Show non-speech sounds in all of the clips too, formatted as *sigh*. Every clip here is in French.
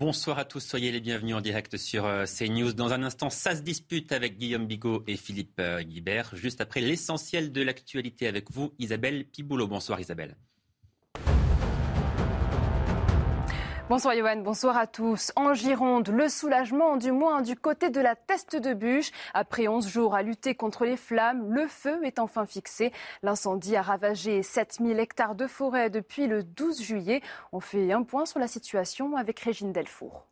Bonsoir à tous, soyez les bienvenus en direct sur euh, CNews. Dans un instant, ça se dispute avec Guillaume Bigot et Philippe euh, Guibert. Juste après l'essentiel de l'actualité avec vous, Isabelle Piboulot. Bonsoir Isabelle. Bonsoir Johan, bonsoir à tous. En Gironde, le soulagement du moins du côté de la teste de bûche. Après 11 jours à lutter contre les flammes, le feu est enfin fixé. L'incendie a ravagé 7000 hectares de forêt depuis le 12 juillet. On fait un point sur la situation avec Régine Delfour.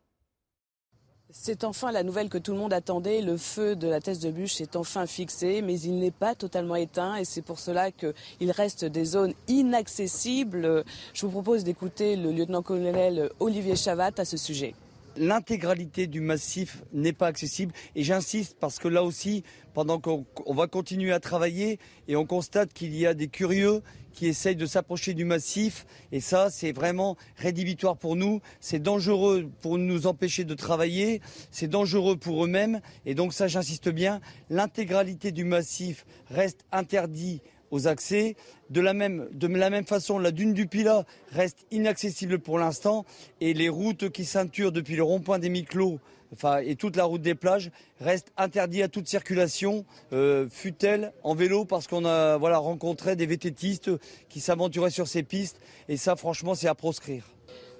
C'est enfin la nouvelle que tout le monde attendait. Le feu de la thèse de bûche est enfin fixé, mais il n'est pas totalement éteint et c'est pour cela qu'il reste des zones inaccessibles. Je vous propose d'écouter le lieutenant-colonel Olivier Chavat à ce sujet. L'intégralité du massif n'est pas accessible. Et j'insiste parce que là aussi, pendant qu'on on va continuer à travailler et on constate qu'il y a des curieux qui essayent de s'approcher du massif. Et ça c'est vraiment rédhibitoire pour nous, c'est dangereux pour nous empêcher de travailler, c'est dangereux pour eux-mêmes. Et donc ça j'insiste bien, l'intégralité du massif reste interdit aux accès. De la même, façon, la dune du Pilat reste inaccessible pour l'instant et les routes qui ceinturent depuis le rond-point des Miclos enfin, et toute la route des plages restent interdites à toute circulation, euh, fut-elle en vélo, parce qu'on a voilà, rencontré des vététistes qui s'aventuraient sur ces pistes et ça, franchement, c'est à proscrire.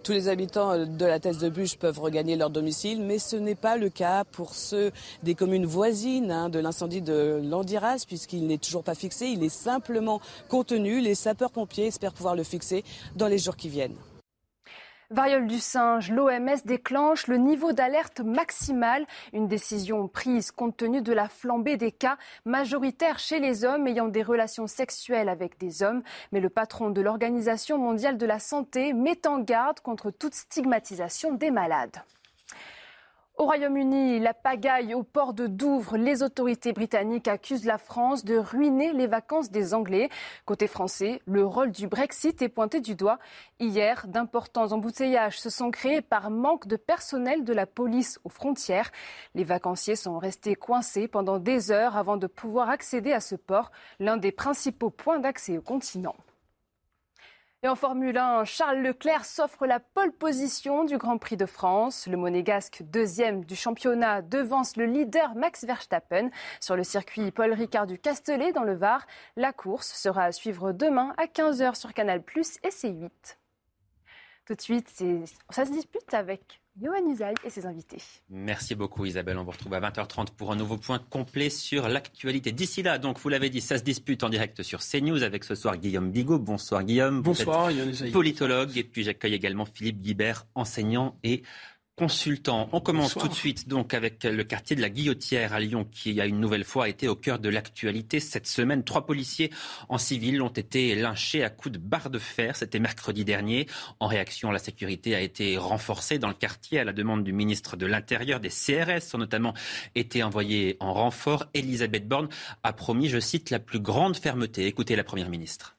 Tous les habitants de la Thèse de Bûche peuvent regagner leur domicile, mais ce n'est pas le cas pour ceux des communes voisines hein, de l'incendie de Landiras, puisqu'il n'est toujours pas fixé. Il est simplement contenu. Les sapeurs-pompiers espèrent pouvoir le fixer dans les jours qui viennent. Variole du singe, l'OMS déclenche le niveau d'alerte maximal, une décision prise compte tenu de la flambée des cas majoritaires chez les hommes ayant des relations sexuelles avec des hommes. Mais le patron de l'Organisation mondiale de la santé met en garde contre toute stigmatisation des malades. Au Royaume-Uni, la pagaille au port de Douvres, les autorités britanniques accusent la France de ruiner les vacances des Anglais. Côté français, le rôle du Brexit est pointé du doigt. Hier, d'importants embouteillages se sont créés par manque de personnel de la police aux frontières. Les vacanciers sont restés coincés pendant des heures avant de pouvoir accéder à ce port, l'un des principaux points d'accès au continent. Et en Formule 1, Charles Leclerc s'offre la pole position du Grand Prix de France. Le monégasque deuxième du championnat devance le leader Max Verstappen sur le circuit Paul Ricard du Castellet dans le Var. La course sera à suivre demain à 15h sur Canal Plus et C8. Tout de suite, ça se dispute avec Johan Usaï et ses invités. Merci beaucoup Isabelle. On vous retrouve à 20h30 pour un nouveau point complet sur l'actualité. D'ici là, donc vous l'avez dit, ça se dispute en direct sur CNews avec ce soir Guillaume Bigot. Bonsoir Guillaume. Bonsoir Johan Usaï. Politologue. Et puis j'accueille également Philippe Guibert, enseignant et consultant. On commence Bonsoir. tout de suite donc avec le quartier de la Guillotière à Lyon qui a une nouvelle fois été au cœur de l'actualité cette semaine. Trois policiers en civil ont été lynchés à coups de barre de fer. C'était mercredi dernier. En réaction, la sécurité a été renforcée dans le quartier à la demande du ministre de l'Intérieur. Des CRS ont notamment été envoyés en renfort. Elisabeth Borne a promis, je cite, la plus grande fermeté. Écoutez la première ministre.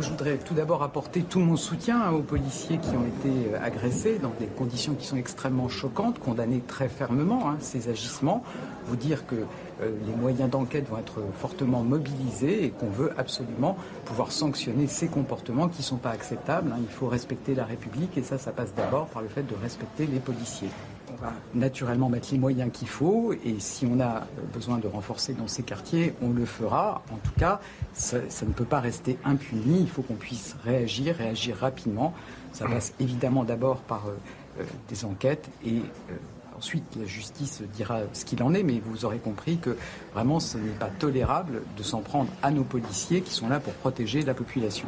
Je voudrais tout d'abord apporter tout mon soutien aux policiers qui ont été agressés dans des conditions qui sont extrêmement choquantes, condamner très fermement hein, ces agissements, vous dire que euh, les moyens d'enquête vont être fortement mobilisés et qu'on veut absolument pouvoir sanctionner ces comportements qui ne sont pas acceptables. hein. Il faut respecter la République et ça, ça passe d'abord par le fait de respecter les policiers. On va naturellement mettre les moyens qu'il faut et si on a besoin de renforcer dans ces quartiers, on le fera. En tout cas, ça, ne peut pas rester impuni. Il faut qu'on puisse réagir, réagir rapidement. Ça passe évidemment d'abord par euh, euh, des enquêtes et euh, Ensuite, la justice dira ce qu'il en est, mais vous aurez compris que vraiment ce n'est pas tolérable de s'en prendre à nos policiers qui sont là pour protéger la population.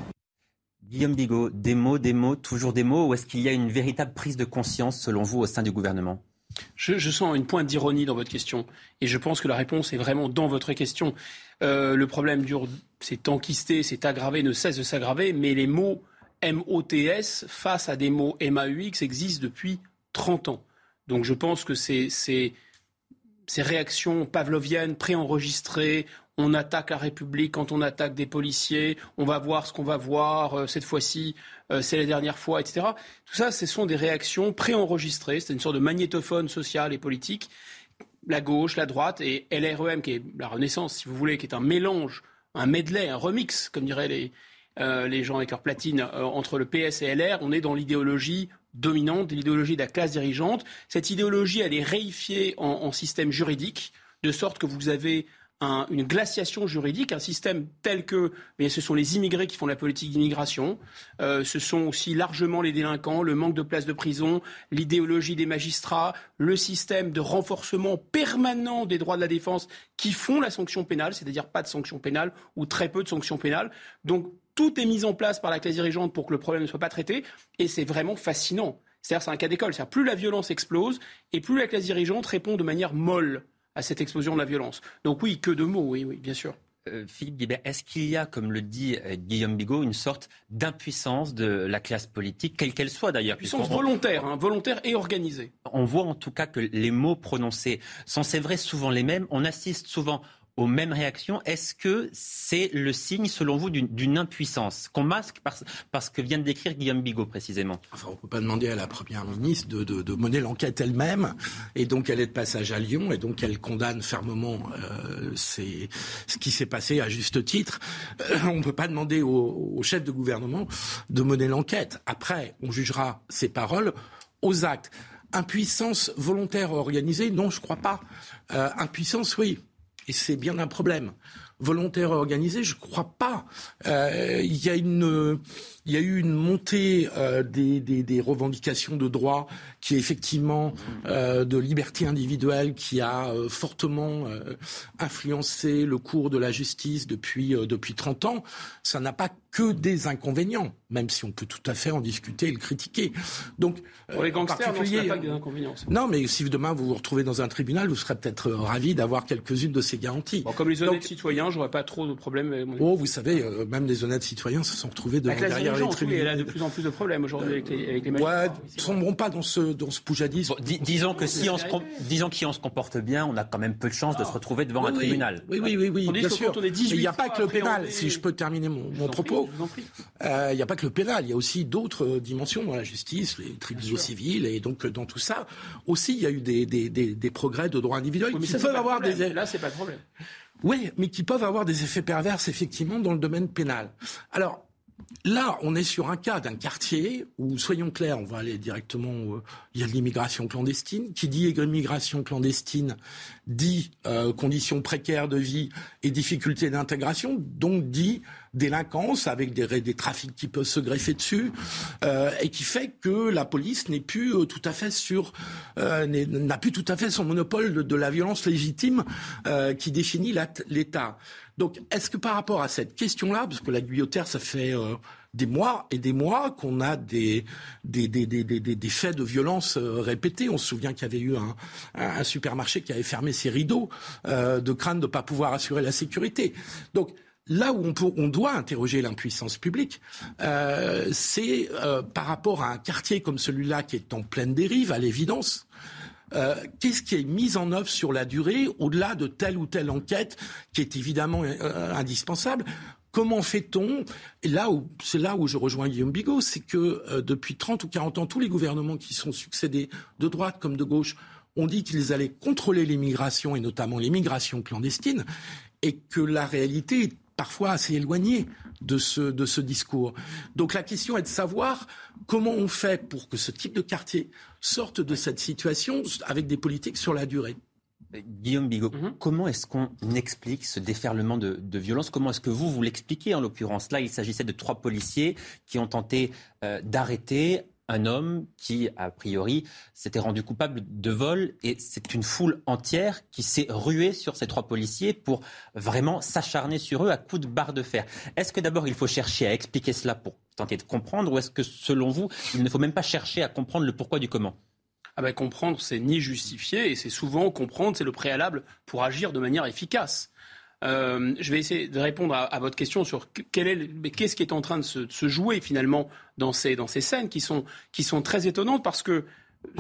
Guillaume Bigot, des mots, des mots, toujours des mots, ou est-ce qu'il y a une véritable prise de conscience, selon vous, au sein du gouvernement? Je, sens une pointe d'ironie dans votre question. Et je pense que la réponse est vraiment dans votre question. Euh, le problème dure, c'est enquisté, c'est aggravé, ne cesse de s'aggraver, mais les mots MOTS face à des mots MAUX existent depuis 30 ans. Donc je pense que ces, ces, ces réactions pavloviennes préenregistrées, on attaque la République quand on attaque des policiers, on va voir ce qu'on va voir, euh, cette fois-ci, euh, c'est la dernière fois, etc. Tout ça, ce sont des réactions préenregistrées, c'est une sorte de magnétophone social et politique. La gauche, la droite et LREM, qui est la Renaissance, si vous voulez, qui est un mélange, un medley, un remix, comme diraient les, euh, les gens avec leur platine, entre le PS et LR. On est dans l'idéologie dominante, l'idéologie de la classe dirigeante. Cette idéologie, elle est réifiée en, en système juridique, de sorte que vous avez une glaciation juridique, un système tel que mais ce sont les immigrés qui font la politique d'immigration, euh, ce sont aussi largement les délinquants, le manque de places de prison, l'idéologie des magistrats, le système de renforcement permanent des droits de la défense qui font la sanction pénale, c'est-à-dire pas de sanction pénale ou très peu de sanctions pénales. Donc tout est mis en place par la classe dirigeante pour que le problème ne soit pas traité et c'est vraiment fascinant. C'est-à-dire c'est un cas d'école, plus la violence explose et plus la classe dirigeante répond de manière molle à cette explosion de la violence. Donc oui, que de mots, oui, oui, bien sûr. Euh, Philippe Guibert, est-ce qu'il y a, comme le dit euh, Guillaume Bigot, une sorte d'impuissance de la classe politique, quelle qu'elle soit d'ailleurs Puissance volontaire, hein, volontaire et organisée. On voit en tout cas que les mots prononcés sont, c'est vrai, souvent les mêmes. On assiste souvent aux mêmes réactions. Est-ce que c'est le signe, selon vous, d'une impuissance qu'on masque parce, que vient de décrire Guillaume Bigot précisément? Enfin, on ne peut pas demander à la Première ministre de, de, mener l'enquête elle-même, et donc elle est de passage à Lyon, et donc elle condamne fermement euh, ce qui s'est passé à juste titre. Euh, on ne peut pas demander au, chef de gouvernement de mener l'enquête. Après, on jugera ses paroles aux actes. Impuissance volontaire organisée, non, je ne crois pas. Euh, impuissance, oui. Et c'est bien un problème. Volontaire organisé, je ne crois pas. Euh, il y a une il y a eu une montée euh, des, des, des, revendications de droits qui est effectivement euh, de liberté individuelle qui a euh, fortement euh, influencé le cours de la justice depuis, euh, depuis 30 ans. Ça n'a pas que des inconvénients, même si on peut tout à fait en discuter et le critiquer. Donc, Pour les gangsters, non, ce pas des inconvénients. Non, mais si demain vous vous retrouvez dans un tribunal, vous serez peut-être ravi d'avoir quelques-unes de ces garanties. Bon, comme les honnêtes Donc, citoyens, j'aurais pas trop de problèmes. Avec mon oh, vous savez, même les honnêtes citoyens se sont retrouvés devant derrière les tribunaux. Y a de plus en plus de problèmes aujourd'hui avec les, avec les magistrats. Ouais, ne sombrons pas dans ce, dans ce poujadisme. Bon, disons que si on, se, disons qu'on se comporte bien, on a quand même peu de chances de se retrouver devant un tribunal. Oui, oui, oui, oui, bien sûr. il n'y a pas que le pénal, si je peux terminer mon, mon propos. Euh, il n'y a pas que le pénal, il y a aussi d'autres euh, dimensions dans la justice, les tribunaux civils, et donc euh, dans tout ça, aussi il y a eu des, des, des, des progrès de droit individuel oui, qui ça, peuvent avoir des... Là, c'est pas le problème. Oui, mais qui peuvent avoir des effets pervers, effectivement, dans le domaine pénal. Alors, Là, on est sur un cas d'un quartier où, soyons clairs, on va aller directement, euh, il y a de l'immigration clandestine. Qui dit immigration clandestine dit euh, conditions précaires de vie et difficultés d'intégration, donc dit délinquance avec des, des trafics qui peuvent se greffer dessus, euh, et qui fait que la police n'est plus euh, tout à fait sur, euh, n'a plus tout à fait son monopole de, de la violence légitime euh, qui définit l'État. Donc, est-ce que par rapport à cette question-là, parce que la guillotière, ça fait des mois et des mois qu'on a des, des, des, des, des, faits de violence répétés. On se souvient qu'il y avait eu un, un, supermarché qui avait fermé ses rideaux euh, de crainte de ne pas pouvoir assurer la sécurité. Donc, là où on, doit interroger l'impuissance publique, euh, c'est euh, par rapport à un quartier comme celui-là qui est en pleine dérive, à l'évidence. Euh, qu'est-ce qui est mis en œuvre sur la durée, au-delà de telle ou telle enquête qui est évidemment indispensable? Comment fait-on? Là où c'est là où je rejoins Guillaume Bigot, c'est que depuis 30 ou 40 ans, tous les gouvernements qui sont succédés, de droite comme de gauche, ont dit qu'ils allaient contrôler l'immigration et notamment l'immigration clandestine, et que la réalité parfois assez éloigné de ce, de ce discours. Donc la question est de savoir comment on fait pour que ce type de quartier sorte de cette situation avec des politiques sur la durée. Guillaume Bigot, mhm. comment est-ce qu'on explique ce déferlement de, de violence? Comment est-ce que vous, vous l'expliquez en l'occurrence? Là, il s'agissait de trois policiers qui ont tenté euh, d'arrêter un homme qui, a priori, s'était rendu coupable de vol. Et c'est une foule entière qui s'est ruée sur ces trois policiers pour vraiment s'acharner sur eux à coups de barre de fer. Est-ce que d'abord il faut chercher à expliquer cela pour tenter de comprendre ou est-ce que selon vous, il ne faut même pas chercher à comprendre le pourquoi du comment? Ah ben, comprendre, c'est ni justifier, et c'est souvent comprendre, c'est le préalable pour agir de manière efficace. Euh, je vais essayer de répondre à, votre question sur qu'est-ce qui est en train de se, jouer finalement dans ces, dans ces scènes qui sont, qui sont très étonnantes parce que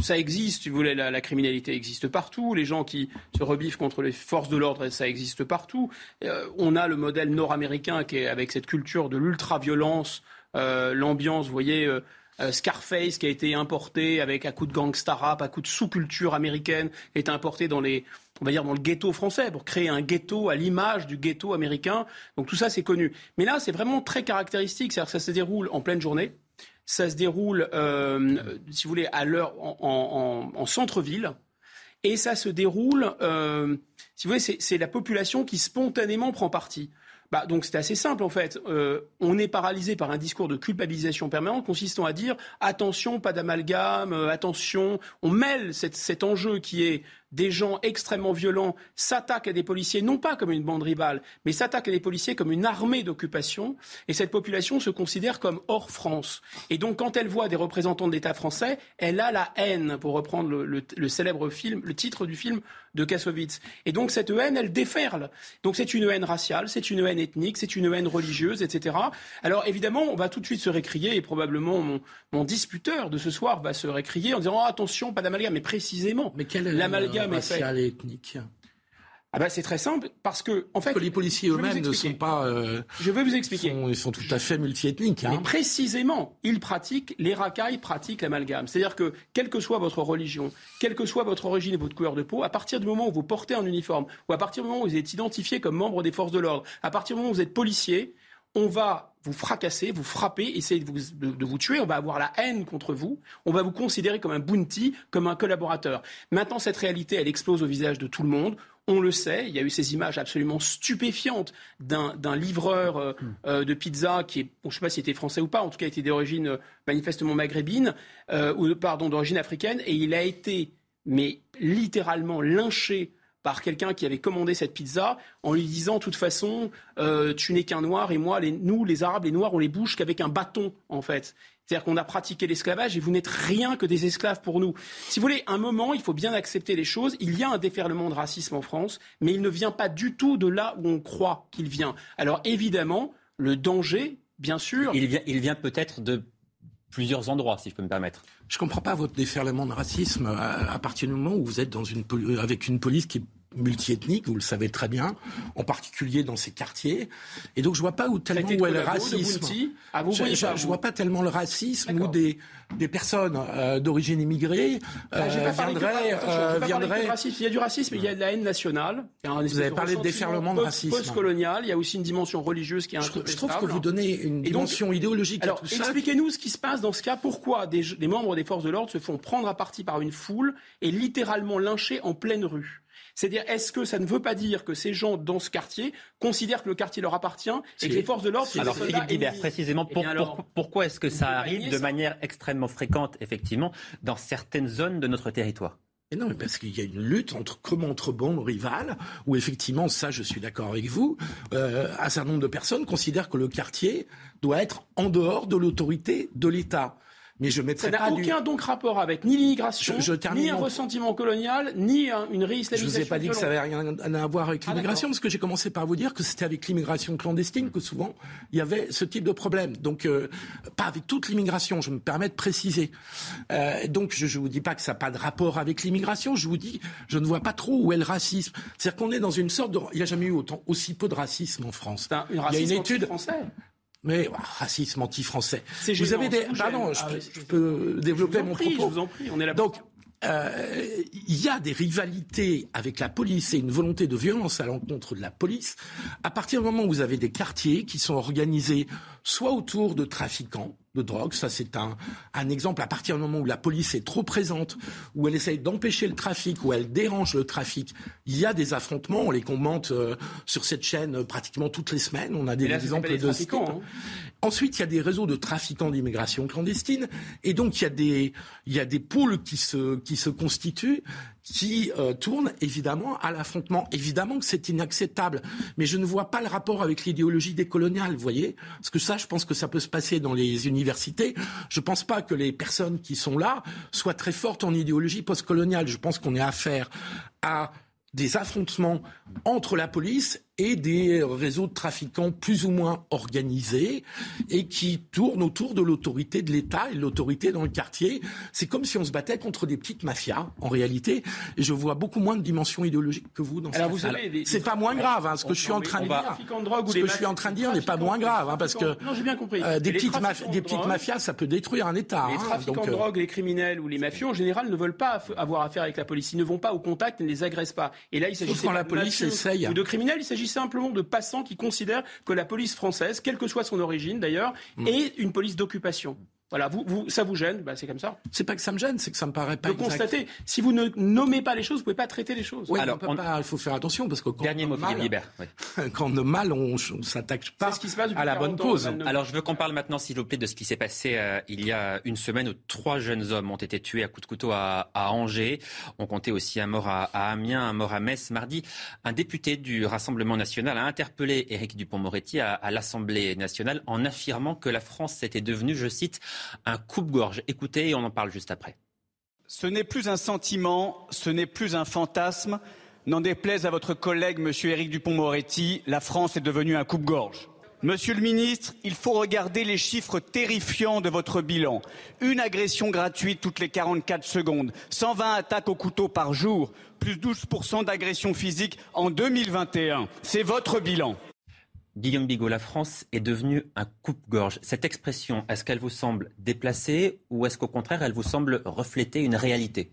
ça existe, si vous voulez, la, criminalité existe partout, les gens qui se rebiffent contre les forces de l'ordre, ça existe partout. Euh, on a le modèle nord-américain qui est avec cette culture de l'ultra-violence, euh, l'ambiance, vous voyez, euh, Scarface qui a été importé avec un coup de gangsta rap, un coup de sous-culture américaine, qui a été importé dans les, on va dire dans le ghetto français pour créer un ghetto à l'image du ghetto américain. Donc tout ça c'est connu. Mais là c'est vraiment très caractéristique, c'est-à-dire que ça se déroule en pleine journée. Ça se déroule, euh, si vous voulez, à l'heure en, centre-ville. Et ça se déroule, euh, si vous voulez, c'est la population qui spontanément prend parti. Bah, donc c'est assez simple en fait. Euh, on est paralysé par un discours de culpabilisation permanente consistant à dire attention, pas d'amalgame, attention. On mêle cet enjeu qui est des gens extrêmement violents s'attaquent à des policiers, non pas comme une bande rivale, mais s'attaquent à des policiers comme une armée d'occupation. Et cette population se considère comme hors France. Et donc, quand elle voit des représentants de l'État français, elle a la haine, pour reprendre le, célèbre film, le titre du film de Kassovitz. Et donc, cette haine, elle déferle. Donc, c'est une haine raciale, c'est une haine ethnique, c'est une haine religieuse, etc. Alors, évidemment, on va tout de suite se récrier, et probablement mon, mon disputeur de ce soir va se récrier en disant oh, attention, pas d'amalgame. Mais précisément, mais l'amalgame raciale et ethnique ah ben c'est très simple parce que en fait les policiers eux-mêmes ne sont pas. Euh, je vais vous expliquer. ils sont tout à fait multiethniques. Hein. Mais précisément, ils pratiquent les racailles pratiquent l'amalgame. C'est-à-dire que quelle que soit votre religion, quelle que soit votre origine et votre couleur de peau, à partir du moment où vous portez un uniforme ou à partir du moment où vous êtes identifié comme membre des forces de l'ordre, à partir du moment où vous êtes policier, on va vous fracasser, vous frapper, essayer de vous, de, vous, tuer, on va avoir la haine contre vous, on va vous considérer comme un bounty, comme un collaborateur. Maintenant, cette réalité, elle explose au visage de tout le monde. On le sait, il y a eu ces images absolument stupéfiantes d'un livreur euh, hmm. euh, de pizza qui est, je ne sais pas s'il était français ou pas, en tout cas, il était d'origine euh, manifestement maghrébine, ou pardon, d'origine africaine, et il a été, mais littéralement lynché par quelqu'un qui avait commandé cette pizza en lui disant, de toute façon, euh, tu n'es qu'un noir et moi, les, nous, les Arabes, les Noirs, on les bouge qu'avec un bâton, en fait. C'est-à-dire qu'on a pratiqué l'esclavage et vous n'êtes rien que des esclaves pour nous. Si vous voulez, un moment, il faut bien accepter les choses. Il y a un déferlement de racisme en France, mais il ne vient pas du tout de là où on croit qu'il vient. Alors évidemment, le danger, bien sûr. Il vient, il vient peut-être de plusieurs endroits, si je peux me permettre. Je ne comprends pas votre déferlement de racisme à, partir du moment où vous êtes avec une police qui multiethnique, vous le savez très bien, en particulier dans ces quartiers. Et donc je vois pas où tellement où est le racisme. Ah, je, vois pas tellement le racisme où des des personnes euh, d'origine immigrée bah, euh, viendraient, euh, Il y a du racisme, il y a de la haine nationale. vous avez parlé de déferlement de racisme. Post-colonial, il y a aussi une dimension religieuse qui est je, je trouve que vous donnez une dimension idéologique alors, expliquez-nous ce qui se passe dans ce cas. Pourquoi des, des membres des forces de l'ordre se font prendre à partie par une foule et littéralement lyncher en pleine rue c'est-à-dire, est-ce que ça ne veut pas dire que ces gens dans ce quartier considèrent que le quartier leur appartient et que les forces de l'ordre sont Alors, Philippe Guibert, précisément, eh pourquoi est-ce que ça arrive de manière extrêmement fréquente, effectivement, dans certaines zones de notre territoire? Non, mais parce qu'il y a une lutte entre comme entre bons rivales, où effectivement, ça, je suis d'accord avec vous, euh, un certain nombre de personnes considèrent que le quartier doit être en dehors de l'autorité de l'État. Mais je mettrai ça n'a aucun donc rapport avec ni l'immigration, ni un ressentiment colonial, ni une réislamisation. Je vous ai pas dit que ça avait rien à voir avec ah, l'immigration, parce que j'ai commencé par vous dire que c'était avec l'immigration clandestine que souvent il y avait ce type de problème. Donc euh, pas avec toute l'immigration, je me permets de préciser. Euh, donc je, ne vous dis pas que ça n'a pas de rapport avec l'immigration, je vous dis, je ne vois pas trop où est le racisme. C'est-à-dire qu'on est dans une sorte de, il n'y a jamais eu autant aussi peu de racisme en France. il y a une étude français. Mais racisme anti-français. Vous avez des. Pardon, je, peux, développer mon propos. Je vous en prie, on est là. Donc, euh, il y a des rivalités avec la police et une volonté de violence à l'encontre de la police à partir du moment où vous avez des quartiers qui sont organisés soit autour de trafiquants, de drogue. Ça, c'est un, un exemple. À partir du moment où la police est trop présente, où elle essaye d'empêcher le trafic, où elle dérange le trafic, il y a des affrontements. On les commente euh, sur cette chaîne euh, pratiquement toutes les semaines. On a des exemples de hein. Ensuite, il y a des réseaux de trafiquants d'immigration clandestine, et donc il y a des, il y a des pôles qui se, qui se constituent qui euh, tourne évidemment à l'affrontement. Évidemment que c'est inacceptable, mais je ne vois pas le rapport avec l'idéologie décoloniale, vous voyez Parce que ça, je pense que ça peut se passer dans les universités. Je ne pense pas que les personnes qui sont là soient très fortes en idéologie postcoloniale. Je pense qu'on est affaire à des affrontements entre la police et des réseaux de trafiquants plus ou moins organisés et qui tournent autour de l'autorité de l'État et de l'autorité dans le quartier. C'est comme si on se battait contre des petites mafias, en réalité. Et je vois beaucoup moins de dimension idéologique que vous dans Alors ce vous savez, C'est pas moins grave. Hein, ce que je suis en train de dire, ce que je suis en train de dire n'est pas moins grave, hein, parce que non, j'ai bien compris. euh, des, petites des mafias, ça peut détruire un État. Les hein, trafiquants donc, de euh, drogue, les criminels ou les mafieux, en général, ne veulent pas avoir affaire avec la police. Ils ne vont pas au contact, ils ne les agressent pas. Et là, il s'agit quand la police essaye. ou de criminels. Il s'agit simplement de passants qui considèrent que la police française, quelle que soit son origine d'ailleurs, Mm. est une police d'occupation. Voilà, vous, vous, ça vous gêne, bah, c'est comme ça. c'est pas que ça me gêne, c'est que ça me paraît pas De exact. constater, si vous ne nommez pas les choses, vous pouvez pas traiter les choses. Oui, Alors, on peut on- pas- il faut faire attention parce que quand Dernier on mot, mal. Oui. *laughs* quand on a mal, on, on s'attaque pas C'est ce qui se passe depuis à la 40 bonne cause. Alors, je veux qu'on parle maintenant, s'il vous plaît, de ce qui s'est passé euh, il y a une semaine où trois jeunes hommes ont été tués à coups de couteau à, à Angers. On comptait aussi un mort à, à Amiens, un mort à Metz. Mardi, un député du Rassemblement national a interpellé Éric Dupont-Moretti à, à l'Assemblée nationale en affirmant que la France était devenue, je cite, un coupe-gorge. Écoutez, et on en parle juste après. Ce n'est plus un sentiment, ce n'est plus un fantasme. N'en déplaise à votre collègue, monsieur Éric Dupont-Moretti, la France est devenue un coupe-gorge. Monsieur le ministre, il faut regarder les chiffres terrifiants de votre bilan. Une agression gratuite toutes les 44 secondes, 120 attaques au couteau par jour, plus 12% d'agressions physiques en 2021. C'est votre bilan. Guillaume Bigot, la France est devenue un coupe-gorge. Cette expression, est-ce qu'elle vous semble déplacée ou est-ce qu'au contraire, elle vous semble refléter une réalité?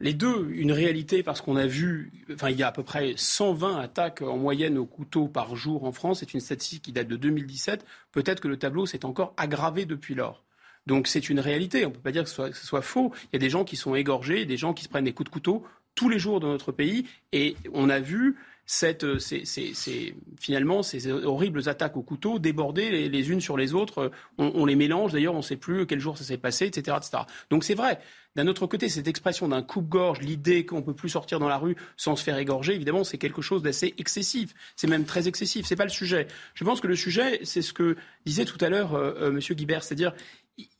Les deux, une réalité parce qu'on a vu, enfin il y a à peu près 120 attaques en moyenne au couteau par jour en France. C'est une statistique qui date de 2017. Peut-être que le tableau s'est encore aggravé depuis lors. Donc c'est une réalité. On ne peut pas dire que ce, soit, que ce soit faux. Il y a des gens qui sont égorgés, des gens qui se prennent des coups de couteau tous les jours dans notre pays. Et on a vu cette, euh, ces, finalement ces horribles attaques au couteau déborder les, unes sur les autres. On, on les mélange. D'ailleurs, on ne sait plus quel jour ça s'est passé, etc., etc. Donc c'est vrai. D'un autre côté, cette expression d'un coupe-gorge, l'idée qu'on peut plus sortir dans la rue sans se faire égorger, évidemment, c'est quelque chose d'assez excessif. C'est même très excessif. C'est pas le sujet. Je pense que le sujet, c'est ce que disait tout à l'heure euh, euh, Monsieur Guibert, c'est-à-dire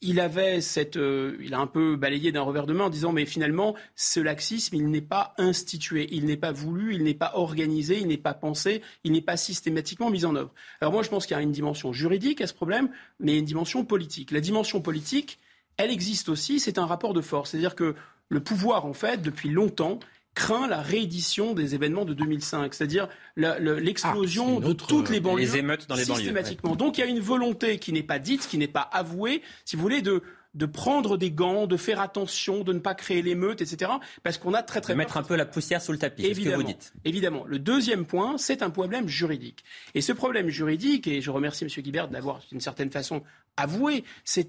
il avait cette, euh, il a un peu balayé d'un revers de main en disant mais finalement ce laxisme il n'est pas institué, il n'est pas voulu, il n'est pas organisé, il n'est pas pensé, il n'est pas systématiquement mis en œuvre. Alors moi je pense qu'il y a une dimension juridique à ce problème, mais une dimension politique. La dimension politique, elle existe aussi, c'est un rapport de force, c'est-à-dire que le pouvoir en fait depuis longtemps craint la réédition des événements de 2005, c'est-à-dire l'explosion Ah, de toutes les banlieues Les émeutes dans les banlieues, systématiquement. Donc il y a une volonté qui n'est pas dite, qui n'est pas avouée, si vous voulez, de de prendre des gants, de faire attention, de ne pas créer l'émeute, etc. Parce qu'on a très très De mettre un peu la poussière sous le tapis, c'est ce que Évidemment, vous dites. évidemment. Le deuxième point, c'est un problème juridique. Et ce problème juridique, et je remercie M. Guibert de l'avoir d'une certaine façon avoué, c'est,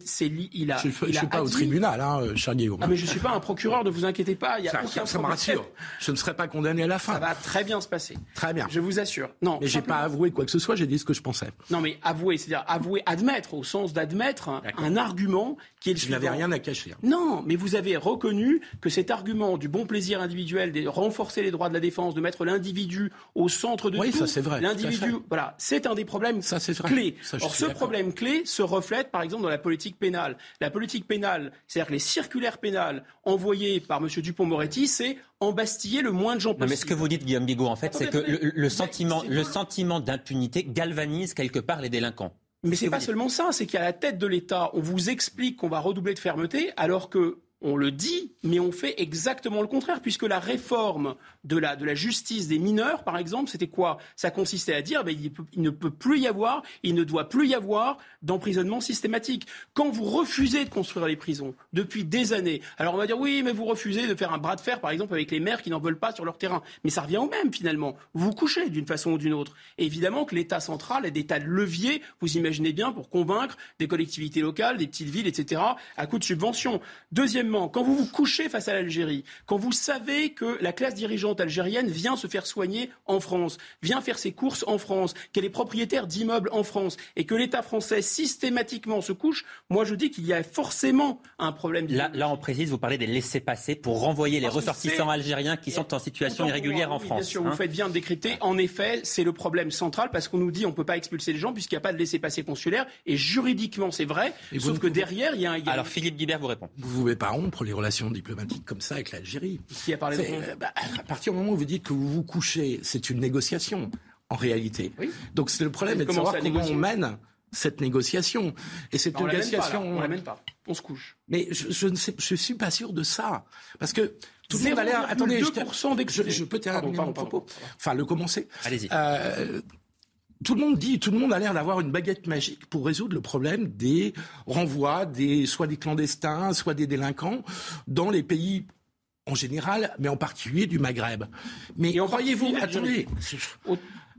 il a. Je ne a suis pas au tribunal, hein, euh, cher Guillaume. Ah mais je suis pas un procureur, ne vous inquiétez pas. Il y a ça, aucun ça- ça me rassure. Je ne serai pas condamné à la fin. Ça va très bien se passer. Très bien. Je vous assure. Non. Mais j'ai pas avoué quoi que ce soit, j'ai dit ce que je pensais. Non, mais avouer, c'est-à-dire avouer, admettre, au sens d'admettre un, un argument qui est le Je n'avais suivant. rien à cacher. hein. Non, mais vous avez reconnu que cet argument du bon plaisir individuel, de renforcer les droits de la défense, de mettre l'individu au centre de Oui, tout, ça, c'est vrai, L'individu, voilà, c'est un des problèmes Ça, c'est vrai. clés. Ça, Or, ce problème clé se reflète, par exemple, dans la politique pénale. La politique pénale, c'est-à-dire que les circulaires pénales envoyées par M. Dupont-Moretti, c'est embastiller le moins de gens Non, possible. mais ce que vous dites, Guillaume Bigot, en fait, c'est que le, le sentiment, le sentiment d'impunité galvanise quelque part les délinquants. Mais ce c'est pas seulement ça, c'est qu'à la tête de l'État, on vous explique qu'on va redoubler de fermeté, alors que on le dit, mais on fait exactement le contraire, puisque la réforme de la, justice des mineurs, par exemple, c'était quoi? Ça consistait à dire, ben, il, ne peut plus y avoir, il ne doit plus y avoir d'emprisonnement systématique. Quand vous refusez de construire les prisons depuis des années, alors on va dire oui, mais vous refusez de faire un bras de fer, par exemple, avec les maires qui n'en veulent pas sur leur terrain. Mais ça revient au même, finalement. Vous couchez d'une façon ou d'une autre. Évidemment que l'État central a des tas de leviers, vous imaginez bien, pour convaincre des collectivités locales, des petites villes, etc., à coup de subventions. Deuxièmement, quand vous vous couchez face à l'Algérie, quand vous savez que la classe dirigeante algérienne vient se faire soigner en France, vient faire ses courses en France, qu'elle est propriétaire d'immeubles en France, et que l'État français systématiquement se couche, moi je dis qu'il y a forcément un problème. Là, là, on précise, vous parlez des laissés-passer pour renvoyer les Parce ressortissants algériens qui sont en situation irrégulière en oui, France. Bien sûr, hein. vous faites bien de décrypter. En effet, c'est le problème central parce qu'on nous dit on ne peut pas expulser les gens puisqu'il n'y a pas de laissez-passer consulaire. Et juridiquement, c'est vrai. Et sauf ne que pouvez- derrière, il y a un. y a Alors, Philippe Guibert vous répond. Vous pouvez pas rompre les relations diplomatiques comme ça avec l'Algérie. Qui a parlé de euh, bah, À partir du moment où vous dites que vous vous couchez, c'est une négociation en réalité. Donc c'est le problème est de savoir comment on mène cette négociation. Et cette on négociation, on la mène pas. On se couche. Mais je, je ne sais, je suis pas sûr de ça, parce que tout le monde a l'air. Attendez, je, je, peux terminer mon propos. Enfin, le commencer. Allez-y. Euh, tout le monde dit, tout le monde a l'air d'avoir une baguette magique pour résoudre le problème des renvois, des soit des clandestins, soit des délinquants dans les pays en général, mais en particulier du Maghreb. Mais croyez-vous, attendez,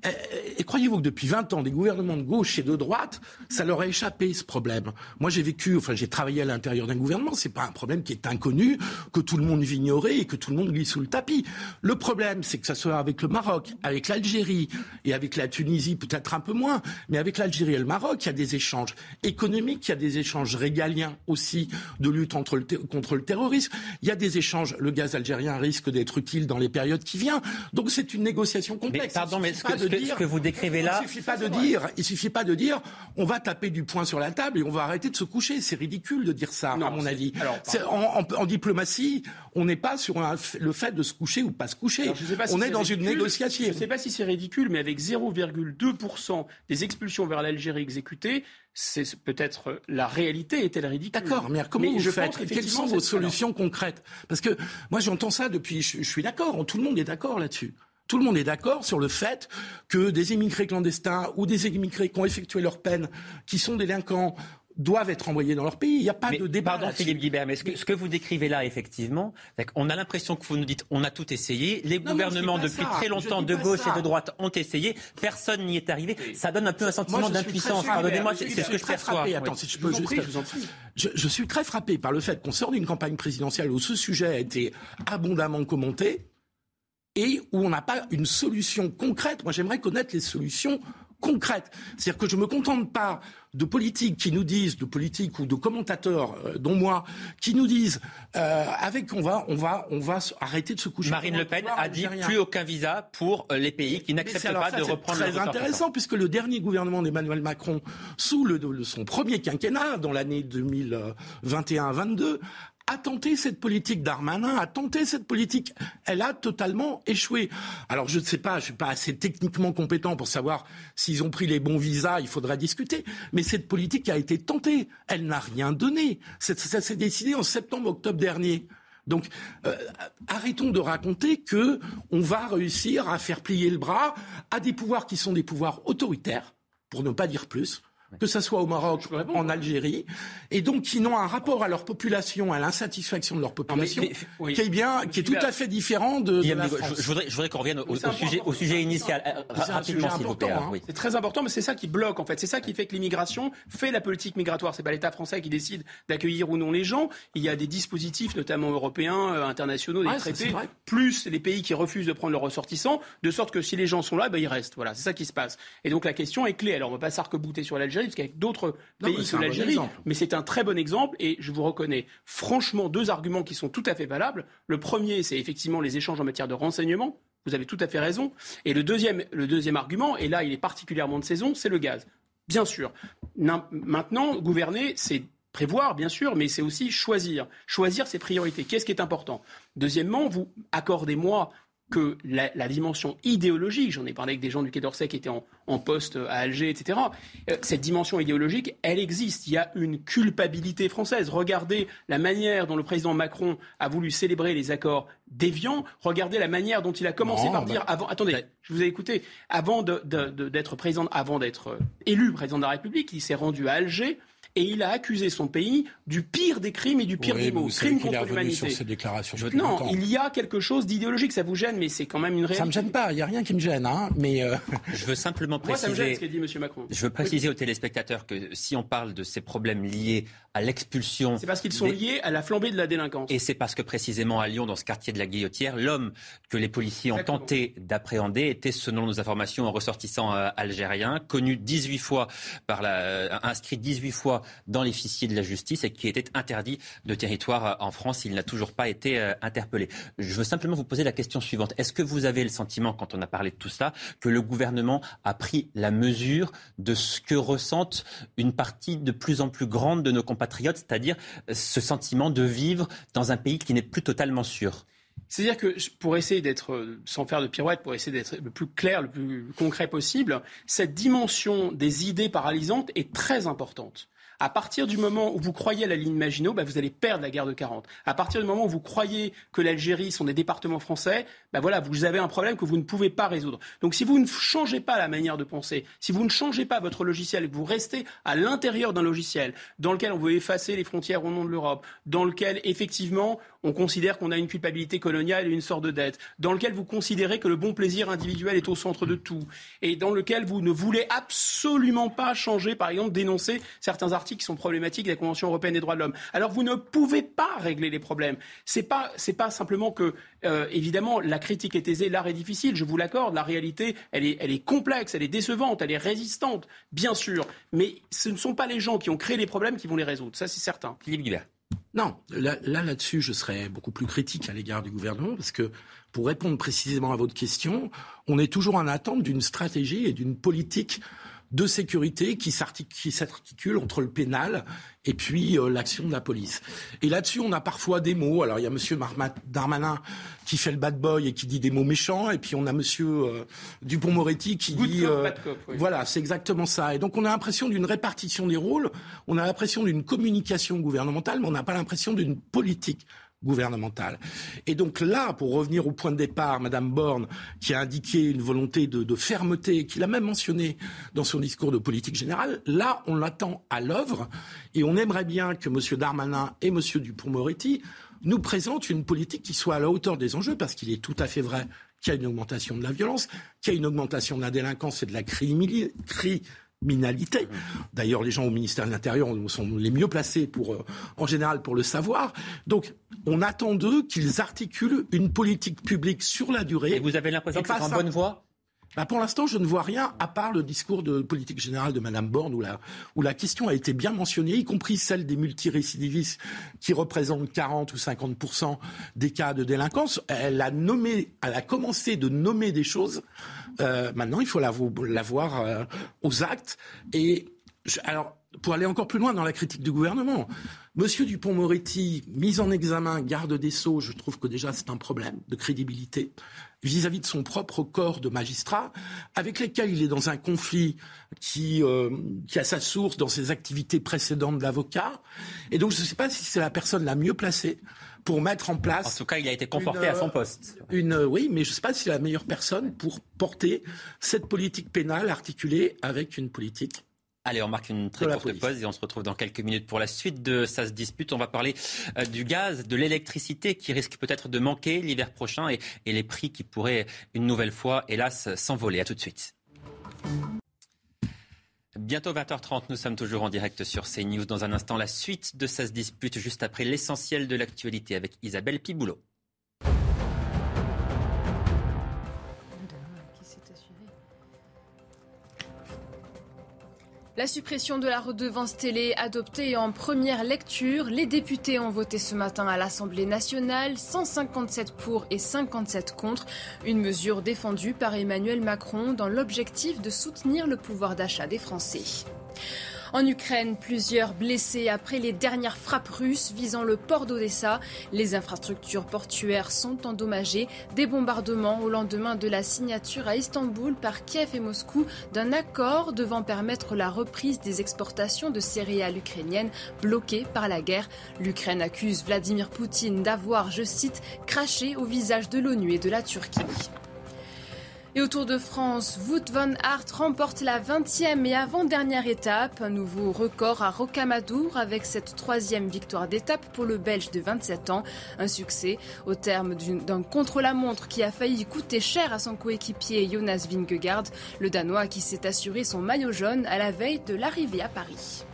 euh, et croyez-vous que depuis 20 ans, des gouvernements de gauche et de droite, ça leur a échappé ce problème? Moi, j'ai vécu, enfin, j'ai travaillé à l'intérieur d'un gouvernement. C'est pas un problème qui est inconnu, que tout le monde ignorait et que tout le monde glisse sous le tapis. Le problème, c'est que ça soit avec le Maroc, avec l'Algérie et avec la Tunisie, peut-être un peu moins, mais avec l'Algérie et le Maroc, il y a des échanges économiques, il y a des échanges régaliens aussi de lutte contre le, contre le terrorisme. Il y a des échanges. Le gaz algérien risque d'être utile dans les périodes qui viennent. Donc, c'est une négociation complexe. Mais, pardon, mais ce que, ce que vous décrivez là. Il suffit pas de dire, il suffit pas de dire, on va taper du poing sur la table et on va arrêter de se coucher. C'est ridicule de dire ça, à mon avis. en, diplomatie, on n'est pas sur le fait de se coucher ou pas se coucher. on est, dans une négociation. Je ne sais pas si c'est ridicule, mais avec 0,2% des expulsions vers l'Algérie exécutées, c'est peut-être la réalité est-elle ridicule? D'accord, mais comment vous je faites Quelles sont vos solutions concrètes? Parce que moi j'entends ça depuis, je suis d'accord, tout le monde est d'accord là-dessus. Tout le monde est d'accord sur le fait que des immigrés clandestins ou des immigrés qui ont effectué leur peine, qui sont délinquants, doivent être envoyés dans leur pays. Il n'y a pas de débat. Pardon, Philippe Guibert, mais ce que, ce que, vous décrivez là, effectivement, on a l'impression que vous nous dites on a tout essayé. Les gouvernements, depuis très longtemps, de gauche et de droite, ont essayé. Personne n'y est arrivé. Ça donne un peu un sentiment d'impuissance. Pardonnez-moi, c'est ce que je perçois. Attends, si je peux juste. Je, je suis très frappé par le fait qu'on sort d'une campagne présidentielle où ce sujet a été abondamment commenté et où on n'a pas une solution concrète. Moi, j'aimerais connaître les solutions concrètes. C'est-à-dire que je me contente pas de politiques qui nous disent, de politiques ou de commentateurs, euh, dont moi, qui nous disent, euh, avec on va, on va, on va arrêter de se coucher. Marine Le Pen a dit plus aucun visa pour euh, les pays qui n'acceptent pas de reprendre. C'est très intéressant puisque le dernier gouvernement d'Emmanuel Macron, sous le, son premier quinquennat, dans l'année 2021-22, a tenté cette politique Darmanin, a tenté cette politique. Elle a totalement échoué. Alors je ne sais pas, je suis pas assez techniquement compétent pour savoir s'ils ont pris les bons visas, il faudra discuter. Mais cette politique a été tentée. Elle n'a rien donné. Ça, s'est décidé en septembre-octobre dernier. Donc, euh, arrêtons de raconter que on va réussir à faire plier le bras à des pouvoirs qui sont des pouvoirs autoritaires, pour ne pas dire plus, que ce soit au Maroc, en Algérie, et donc qui n'ont un rapport à leur population, à l'insatisfaction de leur population, qui est bien, qui est tout à fait différent de, la France. Je, voudrais, je voudrais qu'on revienne au, sujet, au sujet initial. rapidement, s'il vous plaît. Hein. C'est très important, mais c'est ça qui bloque, en fait. C'est ça qui fait que l'immigration fait la politique migratoire. C'est pas l'État français qui décide d'accueillir ou non les gens. Il y a des dispositifs, notamment européens, euh, internationaux, des traités, plus les pays qui refusent de prendre leurs ressortissants, de sorte que si les gens sont là, ben, ils restent. Voilà, c'est ça qui se passe. Et donc la question est clé. Alors on ne va pas s'arc-bouter sur l'Algérie parce qu'avec d'autres pays que l'Algérie, mais c'est un très bon exemple et je vous reconnais franchement deux arguments qui sont tout à fait valables. Le premier, c'est effectivement les échanges en matière de renseignement. Vous avez tout à fait raison. Et le deuxième, le deuxième argument, et là il est particulièrement de saison, c'est le gaz. Bien sûr. Maintenant, gouverner, c'est prévoir, bien sûr, mais c'est aussi choisir. Choisir ses priorités. Qu'est-ce qui est important? Deuxièmement, vous accordez-moi que la, dimension idéologique, j'en ai parlé avec des gens du Quai d'Orsay qui étaient en, poste à Alger, etc., euh, cette dimension idéologique, elle existe. Il y a une culpabilité française. Regardez la manière dont le président Macron a voulu célébrer les accords déviants. Regardez la manière dont il a commencé par bah dire avant. Attendez, je vous ai écouté. Avant d'être président, avant d'être euh, élu président de la République, il s'est rendu à Alger et il a accusé son pays du pire des crimes et du pire des maux, crimes contre l'humanité. Non, il y a quelque chose d'idéologique, ça vous gêne, mais c'est quand même une réalité. Ça me gêne pas, il y a rien qui me gêne, hein, mais euh, *laughs* je veux simplement préciser. Moi, ça me gêne ce qu'a dit M. Macron. Je veux préciser aux téléspectateurs que si on parle de ces problèmes liés à l'expulsion, c'est parce qu'ils sont liés à la flambée de la délinquance. Et c'est parce que précisément à Lyon, dans ce quartier de la Guillotière, l'homme que les policiers ont tenté d'appréhender était, selon nos informations, un ressortissant euh, algérien, connu 18 fois par la, euh, inscrit 18 fois dans les fichiers de la justice et qui était interdit de territoire en France. Il n'a toujours pas été interpellé. Je veux simplement vous poser la question suivante. Est-ce que vous avez le sentiment, quand on a parlé de tout ça, que le gouvernement a pris la mesure de ce que ressentent une partie de plus en plus grande de nos compatriotes, c'est-à-dire ce sentiment de vivre dans un pays qui n'est plus totalement sûr? C'est-à-dire que pour essayer d'être, sans faire de pirouette, pour essayer d'être le plus clair, le plus concret possible, cette dimension des idées paralysantes est très importante. À partir du moment où vous croyez à la ligne Maginot, bah, vous allez perdre la guerre de 40. À partir du moment où vous croyez que l'Algérie sont des départements français, bah, voilà, vous avez un problème que vous ne pouvez pas résoudre. Donc si vous ne changez pas la manière de penser, si vous ne changez pas votre logiciel et que vous restez à l'intérieur d'un logiciel dans lequel on veut effacer les frontières au nom de l'Europe, dans lequel effectivement on considère qu'on a une culpabilité coloniale et une sorte de dette, dans lequel vous considérez que le bon plaisir individuel est au centre de tout, et dans lequel vous ne voulez absolument pas changer, par exemple, dénoncer certains articles qui sont problématiques de la Convention européenne des droits de l'homme. Alors vous ne pouvez pas régler les problèmes. C'est pas, c'est pas simplement que, euh, évidemment, la critique est aisée, l'art est difficile, je vous l'accorde, la réalité, elle est, elle est complexe, elle est décevante, elle est résistante, bien sûr, mais ce ne sont pas les gens qui ont créé les problèmes qui vont les résoudre, ça c'est certain. Philippe Guibert. Non, là, là-dessus, je serais beaucoup plus critique à l'égard du gouvernement, parce que pour répondre précisément à votre question, on est toujours en attente d'une stratégie et d'une politique de sécurité qui s'articule entre le pénal et puis euh, l'action de la police. Et là-dessus, on a parfois des mots. Alors, il y a M. Darmanin qui fait le bad boy et qui dit des mots méchants, et puis on a M. Euh, Dupont-Moretti qui dit... Euh, voilà, c'est exactement ça. Et donc, on a l'impression d'une répartition des rôles, on a l'impression d'une communication gouvernementale, mais on n'a pas l'impression d'une politique gouvernementale. Et donc là, pour revenir au point de départ, Madame Borne, qui a indiqué une volonté de, fermeté, qu'il a même mentionné dans son discours de politique générale, là, on l'attend à l'œuvre et on aimerait bien que M. Darmanin et M. Dupont-Moretti nous présentent une politique qui soit à la hauteur des enjeux, parce qu'il est tout à fait vrai qu'il y a une augmentation de la violence, qu'il y a une augmentation de la délinquance et de la criminalité criminalité. D'ailleurs, les gens au ministère de l'Intérieur sont les mieux placés pour, euh, en général, pour le savoir. Donc, on attend d'eux qu'ils articulent une politique publique sur la durée. Et vous avez l'impression que c'est en bonne voie? Bah pour l'instant, je ne vois rien à part le discours de politique générale de Mme Borne où la, où la question a été bien mentionnée, y compris celle des multirécidivistes qui représentent 40 ou 50% des cas de délinquance. Elle a nommé, elle a commencé de nommer des choses. Euh, maintenant, il faut la, voir euh, aux actes. Et alors, pour aller encore plus loin dans la critique du gouvernement, Monsieur Dupont-Moretti, mise en examen, garde des Sceaux, je trouve que déjà c'est un problème de crédibilité vis-à-vis de son propre corps de magistrat, avec lesquels il est dans un conflit qui, euh, qui a sa source dans ses activités précédentes d'avocat. Et donc je ne sais pas si c'est la personne la mieux placée pour mettre en place. En tout cas, il a été conforté à son poste. Une, oui, mais je ne sais pas si c'est la meilleure personne pour porter cette politique pénale articulée avec une politique Allez, on marque une très courte pause et on se retrouve dans quelques minutes pour la suite de Ça se dispute. On va parler euh, du gaz, de l'électricité qui risque peut-être de manquer l'hiver prochain et, et, les prix qui pourraient une nouvelle fois, hélas, s'envoler. À tout de suite. Bientôt 20h30, nous sommes toujours en direct sur CNews. Dans un instant, la suite de se dispute juste après l'essentiel de l'actualité avec Isabelle Piboulot. La suppression de la redevance télé adoptée en première lecture, les députés ont voté ce matin à l'Assemblée nationale, 157 pour et 57 contre, une mesure défendue par Emmanuel Macron dans l'objectif de soutenir le pouvoir d'achat des Français. En Ukraine, plusieurs blessés après les dernières frappes russes visant le port d'Odessa. Les infrastructures portuaires sont endommagées. Des bombardements au lendemain de la signature à Istanbul par Kiev et Moscou d'un accord devant permettre la reprise des exportations de céréales ukrainiennes bloquées par la guerre. L'Ukraine accuse Vladimir Poutine d'avoir, je cite, craché au visage de l'ONU et de la Turquie. Et au Tour de France, Wout van Aert remporte la 20e et avant-dernière étape. Un nouveau record à Rocamadour avec cette troisième victoire d'étape pour le Belge de 27 ans. Un succès au terme d'un contre-la-montre qui a failli coûter cher à son coéquipier Jonas Vingegaard, le Danois qui s'est assuré son maillot jaune à la veille de l'arrivée à Paris.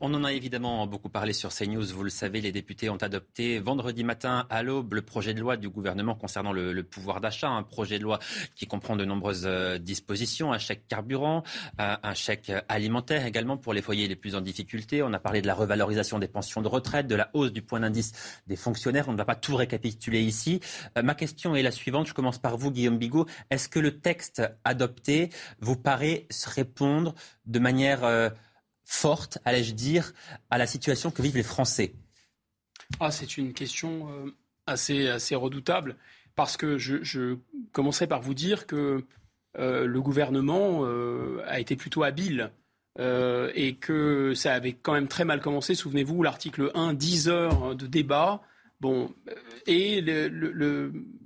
On en a évidemment beaucoup parlé sur CNews. Vous le savez, les députés ont adopté vendredi matin à l'aube le projet de loi du gouvernement concernant le, pouvoir d'achat. Un projet de loi qui comprend de nombreuses euh, dispositions. Un chèque carburant, un chèque alimentaire également pour les foyers les plus en difficulté. On a parlé de la revalorisation des pensions de retraite, de la hausse du point d'indice des fonctionnaires. On ne va pas tout récapituler ici. Euh, ma question est la suivante. Je commence par vous, Guillaume Bigot. Est-ce que le texte adopté vous paraît se répondre de manière euh, forte, allais-je dire, à la situation que vivent les Français ah, C'est une question euh, assez, assez redoutable, parce que je, je, commencerai par vous dire que euh, le gouvernement euh, a été plutôt habile. et que ça avait quand même très mal commencé. Souvenez-vous, l'article 1, 10 heures de débat. Bon, et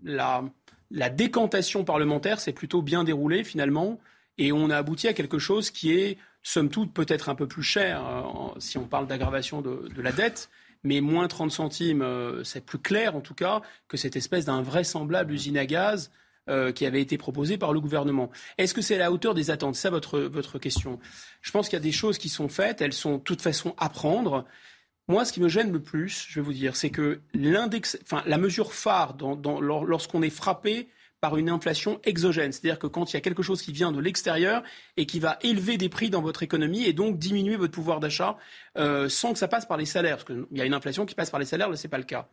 la décantation parlementaire s'est plutôt bien déroulée finalement. Et on a abouti à quelque chose qui est somme toute peut-être un peu plus cher euh, si on parle d'aggravation de, la dette, mais moins 30 centimes, euh, c'est plus clair en tout cas que cette espèce d'invraisemblable usine à gaz euh, qui avait été proposée par le gouvernement. Est-ce que c'est à la hauteur des attentes? C'est votre, votre question. Je pense qu'il y a des choses qui sont faites, elles sont de toute façon à prendre. Moi, ce qui me gêne le plus, je vais vous dire, c'est que l'index, enfin, la mesure phare lorsqu'on est frappé par une inflation exogène. C'est-à-dire que quand il y a quelque chose qui vient de l'extérieur et qui va élever des prix dans votre économie et donc diminuer votre pouvoir d'achat euh, sans que ça passe par les salaires, parce qu'il y a une inflation qui passe par les salaires, là, ce n'est pas le cas.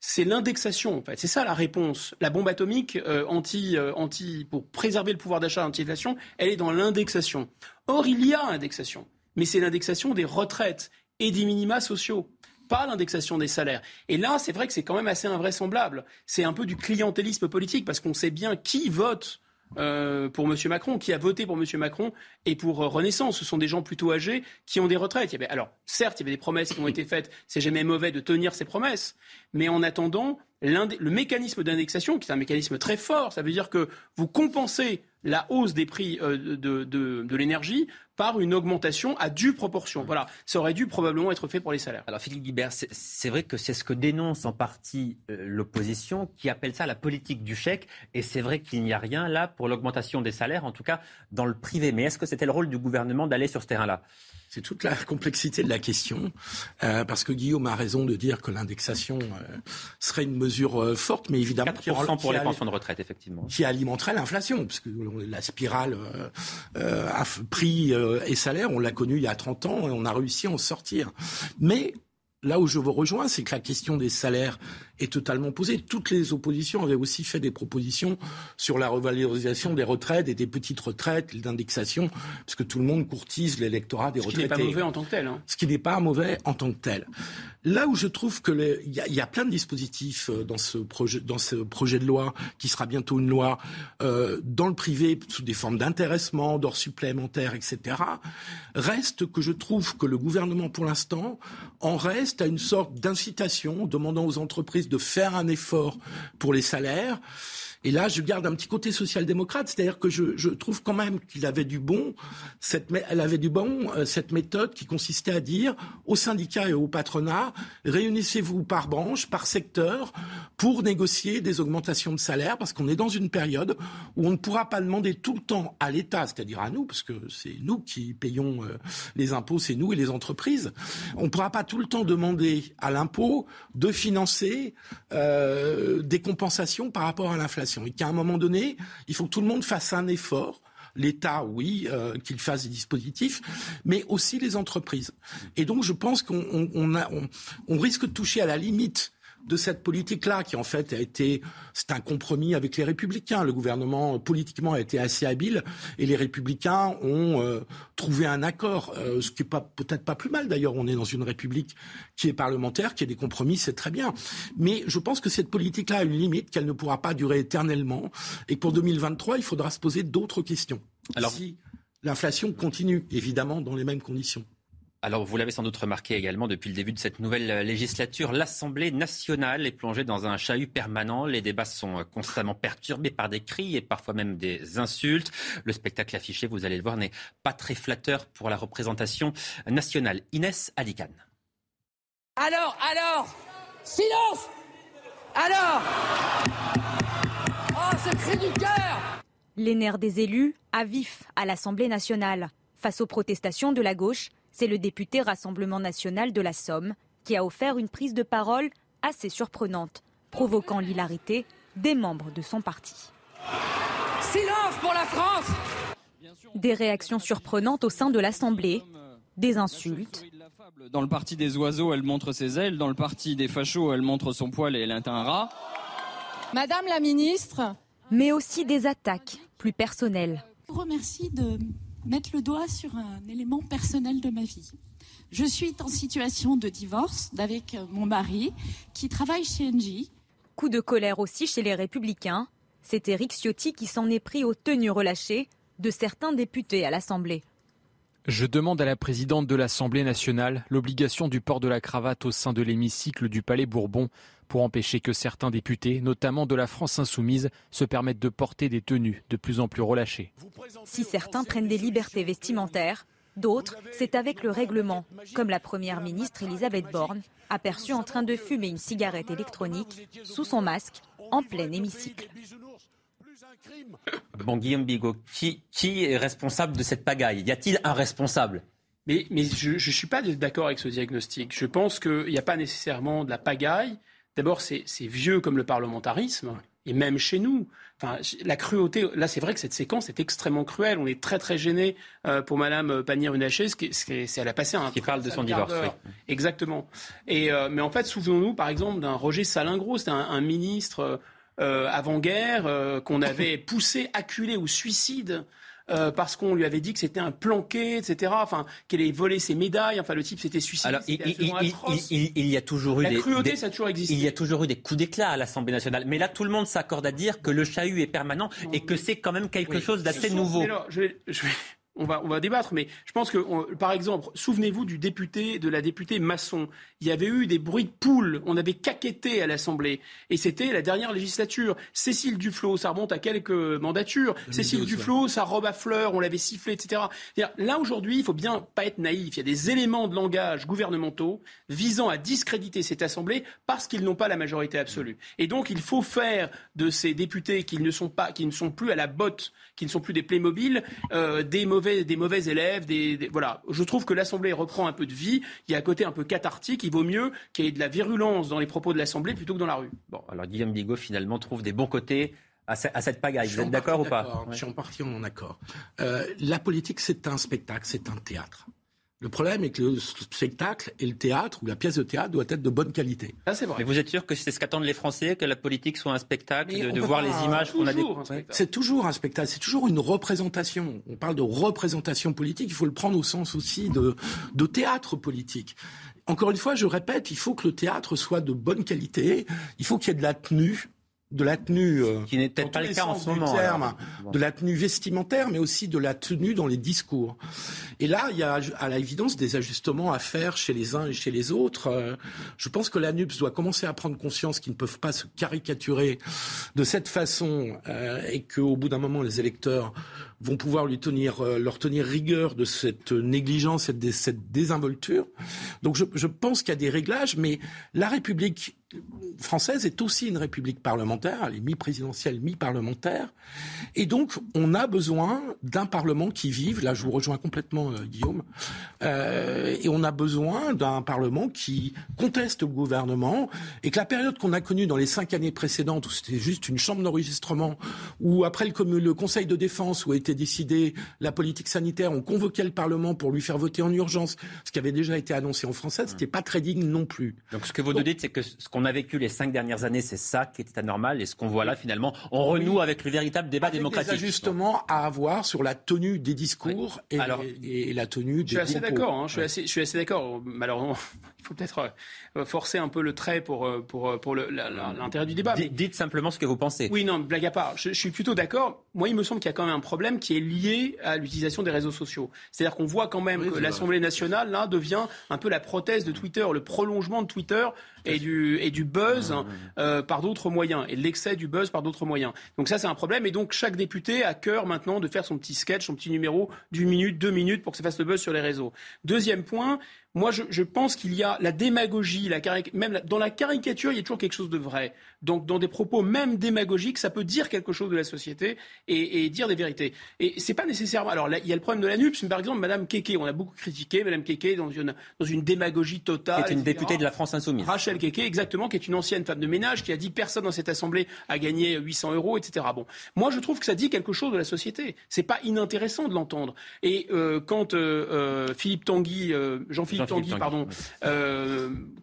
C'est l'indexation, en fait. C'est ça la réponse. La bombe atomique euh, anti, euh, anti, pour préserver le pouvoir d'achat anti-inflation, elle est dans l'indexation. Or, il y a indexation, mais c'est l'indexation des retraites et des minima sociaux pas l'indexation des salaires. Et là, c'est vrai que c'est quand même assez invraisemblable. C'est un peu du clientélisme politique parce qu'on sait bien qui vote euh, pour M. Macron, qui a voté pour M. Macron et pour euh, Renaissance. Ce sont des gens plutôt âgés qui ont des retraites. alors, certes, il y avait des promesses qui ont été faites. C'est jamais mauvais de tenir ces promesses. Mais en attendant, le mécanisme d'indexation, qui est un mécanisme très fort, ça veut dire que vous compensez la hausse des prix euh, de, de, l'énergie par une augmentation à due proportion. Voilà, ça aurait dû probablement être fait pour les salaires. Alors Philippe Guibert, c'est vrai que c'est ce que dénonce en partie euh, l'opposition qui appelle ça la politique du chèque. Et c'est vrai qu'il n'y a rien là pour l'augmentation des salaires, en tout cas dans le privé. Mais est-ce que c'était le rôle du gouvernement d'aller sur ce terrain-là? C'est toute la *laughs* complexité de la question, euh, parce que Guillaume a raison de dire que l'indexation euh, serait une mesure euh, forte, mais évidemment 4% pour les pensions de retraite, effectivement, qui alimenterait l'inflation, parce que la spirale à prix et salaire, on l'a connue il y a 30 ans et on a réussi à en sortir. Mais là où je vous rejoins, c'est que la question des salaires est totalement posée. Toutes les oppositions avaient aussi fait des propositions sur la revalorisation des retraites et des petites retraites, d'indexation, parce que tout le monde courtise l'électorat des retraités. Ce qui n'est pas mauvais en tant que tel. Hein. Ce qui n'est pas mauvais en tant que tel. Là où je trouve que il y, a plein de dispositifs euh, dans ce projet, dans ce projet de loi qui sera bientôt une loi euh, dans le privé sous des formes d'intéressement, d'or supplémentaires, etc. Reste que je trouve que le gouvernement, pour l'instant, en reste à une sorte d'incitation demandant aux entreprises de faire un effort pour les salaires. Et là, je garde un petit côté social-démocrate, c'est-à-dire que je, trouve quand même qu'il avait du bon, cette, elle avait du bon euh, cette méthode qui consistait à dire aux syndicats et au patronat réunissez-vous par branche, par secteur, pour négocier des augmentations de salaire, parce qu'on est dans une période où on ne pourra pas demander tout le temps à l'État, c'est-à-dire à nous, parce que c'est nous qui payons euh, les impôts, c'est nous et les entreprises. On ne pourra pas tout le temps demander à l'impôt de financer euh, des compensations par rapport à l'inflation et qu'à un moment donné, il faut que tout le monde fasse un effort. L'État, oui, euh, qu'il fasse des dispositifs, mais aussi les entreprises. Et donc, je pense qu'on on risque de toucher à la limite de cette politique-là, qui en fait a été, c'est un compromis avec les républicains. Le gouvernement politiquement a été assez habile et les républicains ont euh, trouvé un accord, euh, ce qui est pas peut-être pas plus mal d'ailleurs. On est dans une république qui est parlementaire, qui a des compromis, c'est très bien. Mais je pense que cette politique-là a une limite, qu'elle ne pourra pas durer éternellement, et que pour 2023, il faudra se poser d'autres questions. Alors, si l'inflation continue, évidemment, dans les mêmes conditions. Alors, vous l'avez sans doute remarqué également depuis le début de cette nouvelle législature, l'Assemblée nationale est plongée dans un chahut permanent. Les débats sont constamment perturbés par des cris et parfois même des insultes. Le spectacle affiché, vous allez le voir, n'est pas très flatteur pour la représentation nationale. Inès Alicane. Alors, alors, silence Alors Oh, ce cri du cœur Les nerfs des élus à vif à l'Assemblée nationale. Face aux protestations de la gauche, C'est le député Rassemblement national de la Somme qui a offert une prise de parole assez surprenante, provoquant l'hilarité des membres de son parti. Silence pour la France Des réactions surprenantes au sein de l'Assemblée, des insultes. Dans le parti des oiseaux, elle montre ses ailes. Dans le parti des fachos, elle montre son poil et elle est un rat. Madame la ministre. Mais aussi des attaques plus personnelles. Je vous remercie de mettre le doigt sur un élément personnel de ma vie. Je suis en situation de divorce avec mon mari qui travaille chez Engie. Coup de colère aussi chez les Républicains. C'est Éric Ciotti qui s'en est pris aux tenues relâchées de certains députés à l'Assemblée. Je demande à la présidente de l'Assemblée nationale l'obligation du port de la cravate au sein de l'hémicycle du Palais Bourbon pour empêcher que certains députés, notamment de la France insoumise, se permettent de porter des tenues de plus en plus relâchées. Si certains prennent des libertés vestimentaires, d'autres, c'est avec le règlement, comme la Première ministre Elisabeth Borne, aperçue en train de fumer une cigarette électronique sous son masque en plein hémicycle. Bon, Guillaume Bigot, qui, qui est responsable de cette pagaille? Y a-t-il un responsable? Mais, mais, je ne suis pas d'accord avec ce diagnostic. Je pense qu'il n'y a pas nécessairement de la pagaille. D'abord, c'est vieux comme le parlementarisme, et même chez nous. Enfin, la cruauté, là, c'est vrai que cette séquence est extrêmement cruelle. On est très, très gêné euh, pour Madame Pannier-Runacher, c'est elle a passé un. Qui parle de son divorce, oui. Exactement. Et, euh, mais en fait, souvenons-nous, par exemple, d'un Roger Salingro, c'était un, un, ministre euh, avant-guerre euh, qu'on avait *laughs* poussé, acculé au suicide. Euh, parce qu'on lui avait dit que c'était un planqué, etc. Enfin, qu'elle ait volé ses médailles. Enfin, le type s'était suicidé. Alors, il, il, il, y a toujours eu la des, cruauté, des, ça a toujours existé. Il y a toujours eu des coups d'éclat à l'Assemblée nationale. Mais là, tout le monde s'accorde à dire que le chahut est permanent et que c'est quand même quelque oui. chose d'assez nouveau. Là, je vais, je vais on va, on va débattre, mais je pense que, on, par exemple, souvenez-vous du député, de la députée Masson. Il y avait eu des bruits de poules, on avait caquetté à l'Assemblée, et c'était la dernière législature. Cécile Duflot, ça remonte à quelques mandatures. Cécile Duflot, sa robe à fleurs, on l'avait sifflé, etc. Là, aujourd'hui, il faut bien pas être naïf. Il y a des éléments de langage gouvernementaux visant à discréditer cette Assemblée parce qu'ils n'ont pas la majorité absolue. Et donc, il faut faire de ces députés qui ne sont pas, qui ne sont plus à la botte, qui ne sont plus des Playmobil, euh, des mauvais des mauvais élèves. Des, des, voilà. Je trouve que l'Assemblée reprend un peu de vie. Il y a un côté un peu cathartique. Il vaut mieux qu'il y ait de la virulence dans les propos de l'Assemblée plutôt que dans la rue. Bon, alors Guillaume Bigot finalement trouve des bons côtés à, cette pagaille. Vous êtes d'accord ou pas? Je suis en partie en accord. Euh, la politique, c'est un spectacle, c'est un théâtre. Le problème est que le spectacle et le théâtre ou la pièce de théâtre doit être de bonne qualité. Ah, c'est vrai. Mais vous êtes sûr que c'est ce qu'attendent les Français, que la politique soit un spectacle, de, de voir les images qu'on a découvertes C'est toujours un spectacle, c'est toujours une représentation. On parle de représentation politique, il faut le prendre au sens aussi de, de théâtre politique. Encore une fois, je répète, il faut que le théâtre soit de bonne qualité, il faut qu'il y ait de la tenue, de la tenue euh, qui n'est peut-être pas le cas en ce moment terme, de la tenue vestimentaire mais aussi de la tenue dans les discours. Et là il y a à l'évidence des ajustements à faire chez les uns et chez les autres. Euh, je pense que l'ANUPS doit commencer à prendre conscience qu'ils ne peuvent pas se caricaturer de cette façon euh, et qu'au bout d'un moment les électeurs vont pouvoir lui tenir, leur tenir rigueur de cette négligence et de cette désinvolture. Donc je, je pense qu'il y a des réglages, mais la République française est aussi une république parlementaire, elle est mi-présidentielle, mi-parlementaire, et donc on a besoin d'un parlement qui vive. Là, je vous rejoins complètement, euh, Guillaume, euh, et on a besoin d'un parlement qui conteste le gouvernement, et que la période qu'on a connue dans les cinq années précédentes, où c'était juste une chambre d'enregistrement, où après le, le Conseil de défense, où a été décidé la politique sanitaire, on convoquait le Parlement pour lui faire voter en urgence, ce qui avait déjà été annoncé en français, c'était pas très digne non plus. Donc ce que vous nous dites, c'est que ce qu'on a vécu les cinq dernières années, c'est ça qui était anormal, et ce qu'on voit là, finalement, on renoue avec le véritable débat avec démocratique. Des ajustements à avoir sur la tenue des discours oui. et, Alors, et, la tenue des Je suis assez d'accord. Hein, je, suis assez, je suis assez d'accord. Malheureusement, *laughs* il faut peut-être euh, forcer un peu le trait pour pour pour l'intérêt du débat. D dites simplement ce que vous pensez. Oui, non, blague à part. Je, je suis plutôt d'accord. Moi, il me semble qu'il y a quand même un problème qui est lié à l'utilisation des réseaux sociaux. C'est-à-dire qu'on voit quand même oui, que l'Assemblée nationale là devient un peu la prothèse de Twitter, le prolongement de Twitter et du, et du buzz mmh. euh, par d'autres moyens, et l'excès du buzz par d'autres moyens. Donc ça, c'est un problème. Et donc chaque député a cœur maintenant de faire son petit sketch, son petit numéro d'une minute, deux minutes pour que ça fasse le buzz sur les réseaux. Deuxième point, Moi, je, pense qu'il y a la démagogie, la même dans la caricature, il y a toujours quelque chose de vrai. Donc, dans des propos même démagogiques, ça peut dire quelque chose de la société et, dire des vérités. Et c'est pas nécessairement. Alors, il y a le problème de la NUPS, mais par exemple, Madame Keke, on a beaucoup critiqué Madame Keke dans une, dans une démagogie totale. Qui est une députée de la France Insoumise. Rachel Keke, exactement, qui est une ancienne femme de ménage, qui a dit personne dans cette assemblée a gagné 800 euros, etc. Bon, moi, je trouve que ça dit quelque chose de la société. C'est pas inintéressant de l'entendre. Et euh, quand euh, euh, Philippe Tanguy, Jean-Philippe Tanguy, pardon,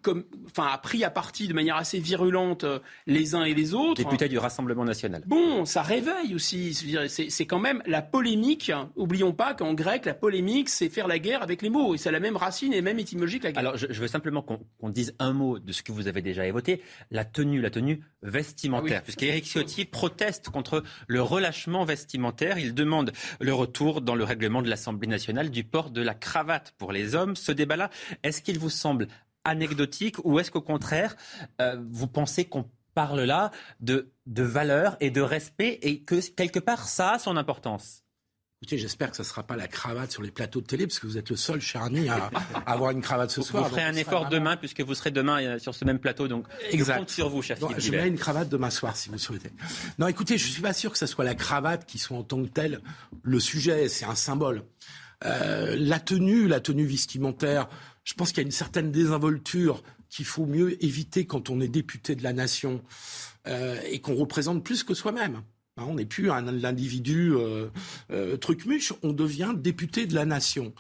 comme, enfin, a pris à partie de manière assez virulente les uns et les autres. Député du Rassemblement national. Bon, ça réveille aussi. C'est quand même la polémique. Oublions pas qu'en grec, la polémique, c'est faire la guerre avec les mots. Et c'est la même racine et même étymologie que la guerre. Alors, je, veux simplement qu'on dise un mot de ce que vous avez déjà évoqué. La tenue, la tenue vestimentaire. Ah Puisqu'Éric Ciotti proteste contre le relâchement vestimentaire. Il demande le retour dans le règlement de l'Assemblée nationale du port de la cravate pour les hommes. Ce débat-là, est-ce qu'il vous semble anecdotique ou est-ce qu'au contraire, euh, vous pensez qu'on parle là de, de valeur et de respect et que quelque part ça a son importance? Écoutez, j'espère que ce ne sera pas la cravate sur les plateaux de télé, parce que vous êtes le seul charni à, *laughs* avoir une cravate ce soir. Vous ferez un effort demain, puisque vous serez demain euh, sur ce même plateau. Donc, exact. je compte sur vous, cher Philippe Je mets une cravate demain soir, si vous souhaitez. Non, écoutez, je ne suis pas sûr que ce soit la cravate qui soit en tant que telle le sujet. C'est un symbole. Euh, la tenue, la tenue vestimentaire, je pense qu'il y a une certaine désinvolture qu'il faut mieux éviter quand on est député de la nation euh, et qu'on représente plus que soi-même. Hein, on n'est plus un individu euh, euh, truc-muche, on devient député de la nation.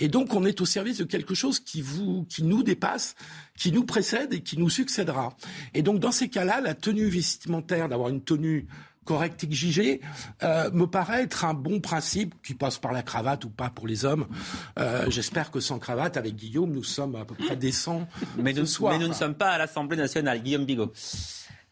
Et donc on est au service de quelque chose qui, qui nous dépasse, qui nous précède et qui nous succédera. Et donc dans ces cas-là, la tenue vestimentaire, d'avoir une tenue correcte exigée, euh, me paraît être un bon principe qui passe par la cravate ou pas pour les hommes. Euh, j'espère que sans cravate, avec Guillaume, nous sommes à peu près décents *laughs* mais nous, soir. Mais nous ne sommes pas à l'Assemblée nationale, Guillaume Bigot.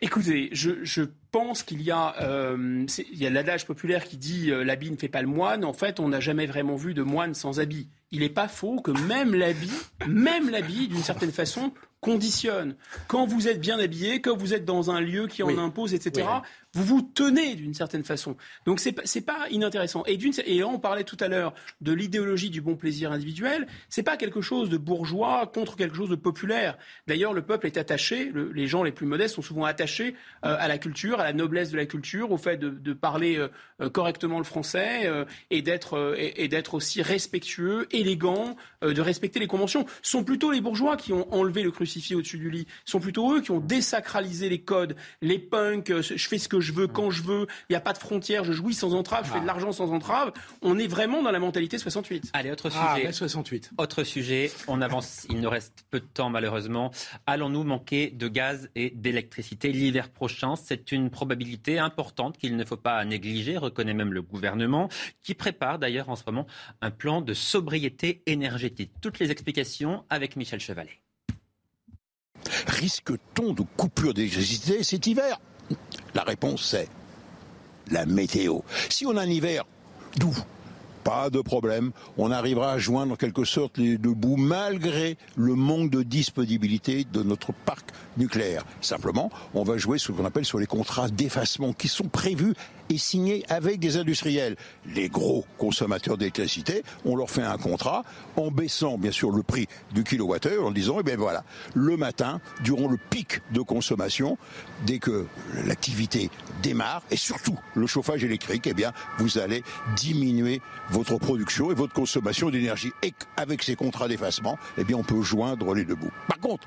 Écoutez, je, pense qu'il y a, euh, il y a l'adage populaire qui dit euh, l'habit ne fait pas le moine. En fait, on n'a jamais vraiment vu de moine sans habit. Il n'est pas faux que même l'habit, même l'habit, d'une certaine façon, conditionne. Quand vous êtes bien habillé, quand vous êtes dans un lieu qui en impose, etc., vous vous tenez d'une certaine façon. Donc c'est n'est pas inintéressant. Et, et là, on parlait tout à l'heure de l'idéologie du bon plaisir individuel. C'est pas quelque chose de bourgeois contre quelque chose de populaire. D'ailleurs, le peuple est attaché, les gens les plus modestes sont souvent attachés euh, à la culture, à la noblesse de la culture, au fait de, parler euh, euh, correctement le français et d'être et, d'être aussi respectueux, élégant, de respecter les conventions. Ce sont plutôt les bourgeois qui ont enlevé le crucifix au-dessus du lit. Ce sont plutôt eux qui ont désacralisé les codes. Les punks, je fais ce que je je veux, quand je veux, il n'y a pas de frontières, je jouis sans entrave, je fais de ah. l'argent sans entrave. On est vraiment dans la mentalité 68. Allez, autre ah, sujet. 68. Autre sujet, on avance, il nous reste peu de temps malheureusement. Allons-nous manquer de gaz et d'électricité l'hiver prochain? C'est une probabilité importante qu'il ne faut pas négliger, reconnaît même le gouvernement, qui prépare d'ailleurs en ce moment un plan de sobriété énergétique. Toutes les explications avec Michel Chevalet. Risque-t-on de coupure d'électricité cet hiver? La réponse c'est la météo. Si on a un hiver doux, pas de problème, on arrivera à joindre en quelque sorte les deux bouts malgré le manque de disponibilité de notre parc nucléaire. Simplement, on va jouer ce qu'on appelle sur les contrats d'effacement qui sont prévus et signé avec des industriels. Les gros consommateurs d'électricité, on leur fait un contrat en baissant bien sûr le prix du kilowattheure en disant, eh bien voilà, le matin, durant le pic de consommation, dès que l'activité démarre, et surtout le chauffage électrique, eh bien vous allez diminuer votre production et votre consommation d'énergie. Et avec ces contrats d'effacement, eh bien on peut joindre les deux bouts. Par contre,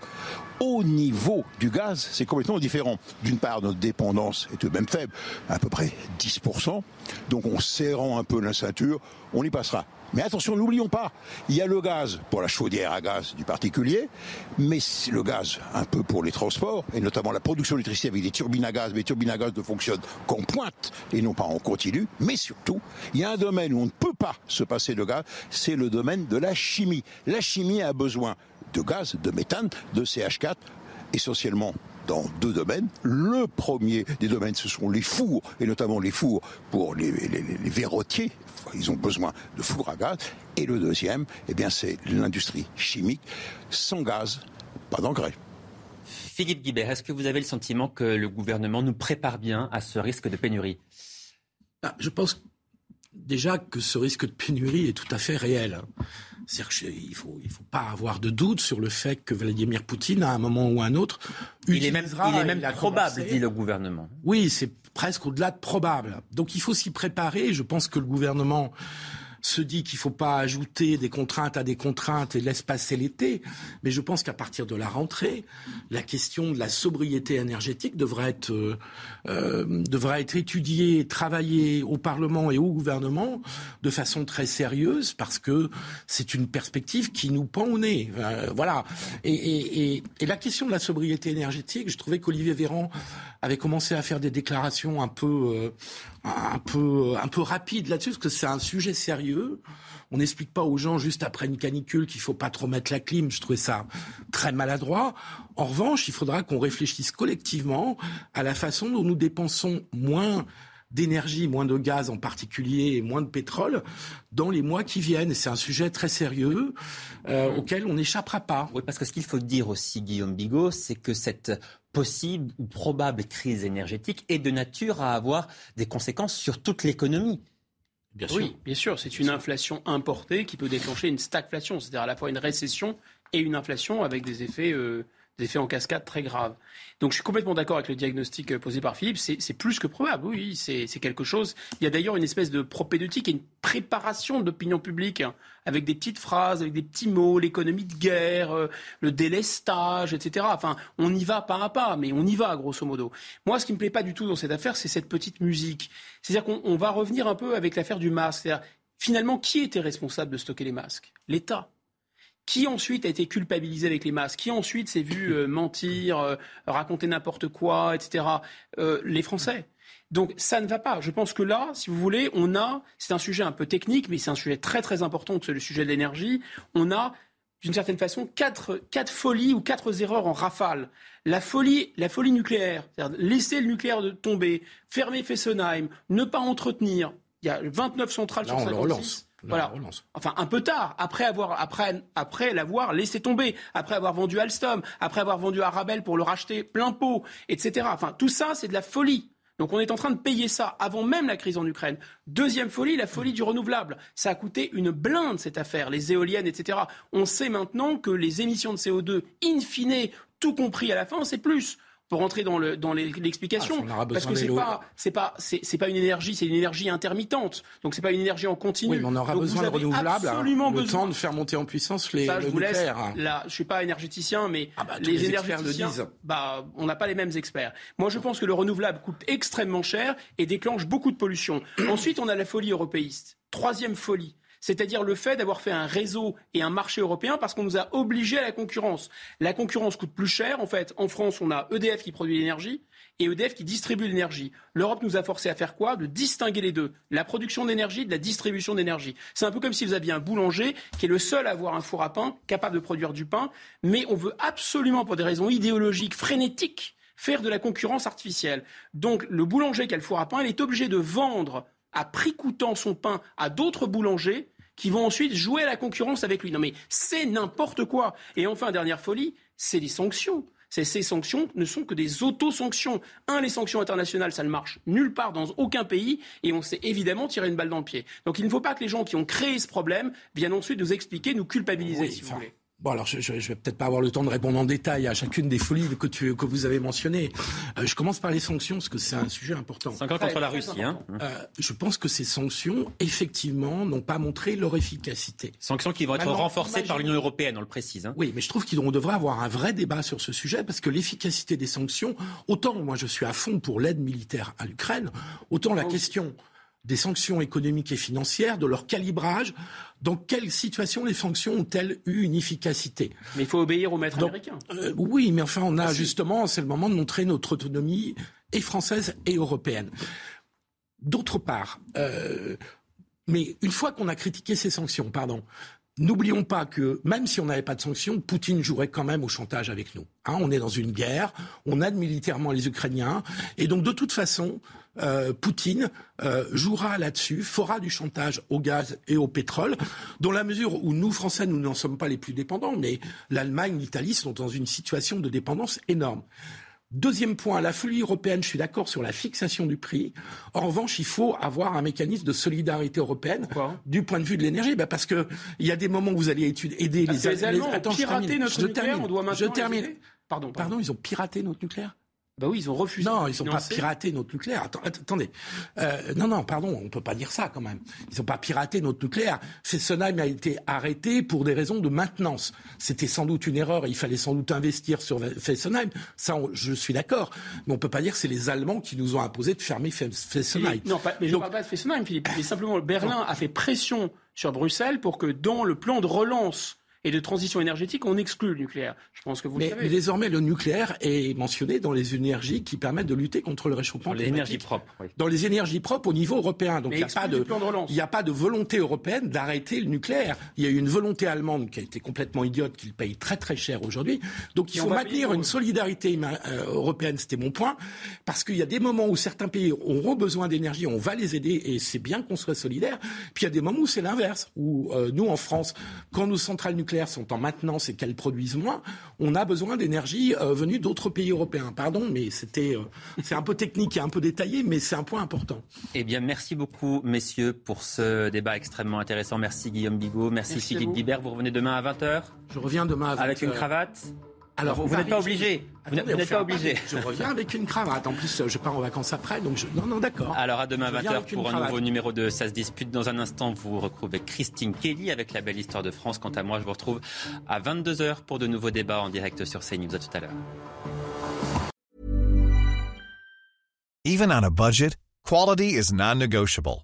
au niveau du gaz, c'est complètement différent. D'une part, notre dépendance est tout de même faible, à peu près 10%. Donc en serrant un peu la ceinture, on y passera. Mais attention, n'oublions pas, il y a le gaz pour la chaudière à gaz du particulier, mais le gaz un peu pour les transports, et notamment la production d'électricité avec des turbines à gaz, mais les turbines à gaz ne fonctionnent qu'en pointe et non pas en continu. Mais surtout, il y a un domaine où on ne peut pas se passer de gaz, c'est le domaine de la chimie. La chimie a besoin de gaz, de méthane, de CH4, essentiellement dans deux domaines. Le premier des domaines, ce sont les fours, et notamment les fours pour les, les, verrotiers. Ils ont besoin de fours à gaz. Et le deuxième, eh bien, c'est l'industrie chimique. Sans gaz, pas d'engrais. Philippe Guibert, est-ce que vous avez le sentiment que le gouvernement nous prépare bien à ce risque de pénurie? Ah, Je pense déjà que ce risque de pénurie est tout à fait réel. C'est-à-dire qu'il ne faut, il faut pas avoir de doute sur le fait que Vladimir Poutine, à un moment ou à un autre, il est même, il est même probable, dit le gouvernement. Oui, c'est presque au-delà de probable. Donc il faut s'y préparer. Je pense que le gouvernement se dit qu'il ne faut pas ajouter des contraintes à des contraintes et laisse passer l'été. Mais je pense qu'à partir de la rentrée, la question de la sobriété énergétique devrait être, euh, euh devra être étudiée, travaillée au Parlement et au gouvernement de façon très sérieuse parce que c'est une perspective qui nous pend au nez. Euh, voilà. Et, et, et, et, la question de la sobriété énergétique, je trouvais qu'Olivier Véran avait commencé à faire des déclarations un peu, euh, un peu, un peu rapides là-dessus, parce que c'est un sujet sérieux. On n'explique pas aux gens juste après une canicule qu'il faut pas trop mettre la clim. Je trouvais ça très maladroit. En revanche, il faudra qu'on réfléchisse collectivement à la façon dont nous dépensons moins d'énergie, moins de gaz en particulier et moins de pétrole dans les mois qui viennent. C'est un sujet très sérieux euh, auquel on n'échappera pas. Oui, parce que ce qu'il faut dire aussi, Guillaume Bigot, c'est que cette possible ou probable crise énergétique est de nature à avoir des conséquences sur toute l'économie. Bien sûr. Oui, bien sûr. C'est une inflation importée qui peut déclencher une stagflation, c'est-à-dire à la fois une récession et une inflation avec des effets, euh, des effets en cascade très graves. Donc je suis complètement d'accord avec le diagnostic euh, posé par Philippe. C'est plus que probable, oui, c'est quelque chose. Il y a d'ailleurs une espèce de propédeutique et une préparation d'opinion publique hein, avec des petites phrases, avec des petits mots, l'économie de guerre, euh, le délestage, etc. Enfin, on y va pas à pas, mais on y va grosso modo. Moi, ce qui me plaît pas du tout dans cette affaire, c'est cette petite musique. C'est-à-dire qu'on va revenir un peu avec l'affaire du masque. C'est-à-dire, finalement, qui était responsable de stocker les masques? L'État qui ensuite a été culpabilisé avec les masques, qui ensuite s'est vu euh, mentir, euh, raconter n'importe quoi, etc. Euh, les Français. Donc ça ne va pas. Je pense que là, si vous voulez, on a, c'est un sujet un peu technique, mais c'est un sujet très très important, c'est le sujet de l'énergie. On a d'une certaine façon quatre, quatre folies ou quatre erreurs en rafale. La folie, la folie nucléaire, c'est-à-dire laisser le nucléaire tomber, fermer Fessenheim, ne pas entretenir. Il y a 29 centrales là, sur on relance. Voilà. Enfin, un peu tard, après avoir, après, après l'avoir laissé tomber, après avoir vendu Alstom, après avoir vendu Arabelle pour le racheter plein pot, etc. Enfin, tout ça, c'est de la folie. Donc on est en train de payer ça avant même la crise en Ukraine. Deuxième folie, la folie du renouvelable. Ça a coûté une blinde cette affaire, les éoliennes, etc. On sait maintenant que les émissions de CO2, in fine, tout compris à la fin, c'est plus pour rentrer dans le dans l'explication ah, parce que c'est pas c'est pas c'est pas une énergie c'est une énergie intermittente donc c'est pas une énergie en continu. Oui, mais on aura besoin de renouvelables. Absolument le temps de faire monter en puissance les Ça, je vous laisse, là, je suis pas énergéticien mais ah bah, les, les énergéticiens le disent. bah on n'a pas les mêmes experts. Moi je pense que le renouvelable coûte extrêmement cher et déclenche beaucoup de pollution. Ensuite on a la folie européiste. Troisième folie c'est-à-dire le fait d'avoir fait un réseau et un marché européen parce qu'on nous a obligés à la concurrence. La concurrence coûte plus cher. En fait, en France, on a EDF qui produit l'énergie et EDF qui distribue l'énergie. L'Europe nous a forcé à faire quoi? De distinguer les deux. La production d'énergie de la distribution d'énergie. C'est un peu comme si vous aviez un boulanger qui est le seul à avoir un four à pain capable de produire du pain, mais on veut absolument, pour des raisons idéologiques, frénétiques, faire de la concurrence artificielle. Donc le boulanger qui a le four à pain, il est obligé de vendre à prix coûtant son pain à d'autres boulangers qui vont ensuite jouer à la concurrence avec lui. Non mais c'est n'importe quoi. Et enfin, dernière folie, c'est les sanctions. Ces, ces sanctions ne sont que des auto-sanctions. Un, les sanctions internationales, ça ne marche nulle part dans aucun pays et on s'est évidemment tiré une balle dans le pied. Donc il ne faut pas que les gens qui ont créé ce problème viennent ensuite nous expliquer, nous culpabiliser, si vous voulez. Bon, alors je, je, vais peut-être pas avoir le temps de répondre en détail à chacune des folies que, tu, que vous avez mentionnées. Euh, je commence par les sanctions parce que c'est un sujet important. C'est encore contre la Russie. Hein. Euh, je pense que ces sanctions, effectivement, n'ont pas montré leur efficacité. Sanctions qui vont être renforcées par l'Union européenne, on le précise. Hein. Oui, mais je trouve qu'on devrait avoir un vrai débat sur ce sujet parce que l'efficacité des sanctions, autant moi je suis à fond pour l'aide militaire à l'Ukraine, autant la question des sanctions économiques et financières, de leur calibrage. Dans quelle situation les sanctions ont-elles eu une efficacité? Mais il faut obéir aux maîtres américains. Euh, oui, mais enfin, on a justement, c'est le moment de montrer notre autonomie et française et européenne. D'autre part, euh, mais une fois qu'on a critiqué ces sanctions, pardon, N'oublions pas que même si on n'avait pas de sanctions, Poutine jouerait quand même au chantage avec nous. Hein, on est dans une guerre, on aide militairement les Ukrainiens, et donc de toute façon, euh, Poutine euh, jouera là-dessus, fera du chantage au gaz et au pétrole, dans la mesure où nous, Français, nous n'en sommes pas les plus dépendants, mais l'Allemagne, l'Italie sont dans une situation de dépendance énorme. Deuxième point, la folie européenne, je suis d'accord sur la fixation du prix. En revanche, il faut avoir un mécanisme de solidarité européenne du point de vue de l'énergie. Ben parce que il y a des moments où vous allez aider les, les Allemands. Attends, piraté notre je nucléaire, termine. on doit maintenant je termine. Pardon, pardon. Pardon, ils ont piraté notre nucléaire? Bah oui, ils ont refusé. Non, ils n'ont pas piraté notre nucléaire. Attends, attendez. Euh, non, non, pardon, on ne peut pas dire ça quand même. Ils n'ont pas piraté notre nucléaire. Fessenheim a été arrêté pour des raisons de maintenance. C'était sans doute une erreur. Il fallait sans doute investir sur Fessenheim. Ça, on, je suis d'accord. Mais on ne peut pas dire que c'est les Allemands qui nous ont imposé de fermer Fessenheim. non, pas, mais je ne parle pas de Fessenheim, Philippe. Mais simplement, Berlin a fait pression sur Bruxelles pour que dans le plan de relance et de transition énergétique, on exclut le nucléaire. Je pense que vous mais, le savez. Mais désormais, le nucléaire est mentionné dans les énergies qui permettent de lutter contre le réchauffement climatique. L'énergie propre. Oui. Dans les énergies propres au niveau européen. Donc il n'y a, pas de, de a pas de volonté européenne d'arrêter le nucléaire. Il y a eu une volonté allemande qui a été complètement idiote, qu'il paye très très cher aujourd'hui. Donc il faut maintenir une solidarité euh, européenne, c'était mon point, parce qu'il y a des moments où certains pays auront besoin d'énergie, on va les aider et c'est bien qu'on soit solidaire. Puis il y a des moments où c'est l'inverse, où euh, nous en France, quand nos centrales nucléaires sont en maintenance et qu'elles produisent moins, on a besoin d'énergie euh, venue d'autres pays européens. Pardon, mais c'était euh, c'est un peu technique et un peu détaillé, mais c'est un point important. Eh bien, merci beaucoup, messieurs, pour ce débat extrêmement intéressant. Merci Guillaume Bigot, merci, Philippe. Guibert. Vous revenez demain à 20h Je reviens demain à avec une 20h. cravate. Alors, vous n'êtes pas obligé. Vous n'êtes pas obligé. Je reviens avec une cravate. En plus, je pars en vacances après, donc je... non, non, d'accord. Alors à demain Je viens 20h avec une pour un cravate. nouveau numéro de Ça se dispute. Dans un instant, vous retrouvez Christine Kelly avec la belle histoire de France. Quant à moi, je vous retrouve à 22h pour de nouveaux débats en direct sur CNews. À tout à l'heure. Even on a budget, quality is non-negotiable.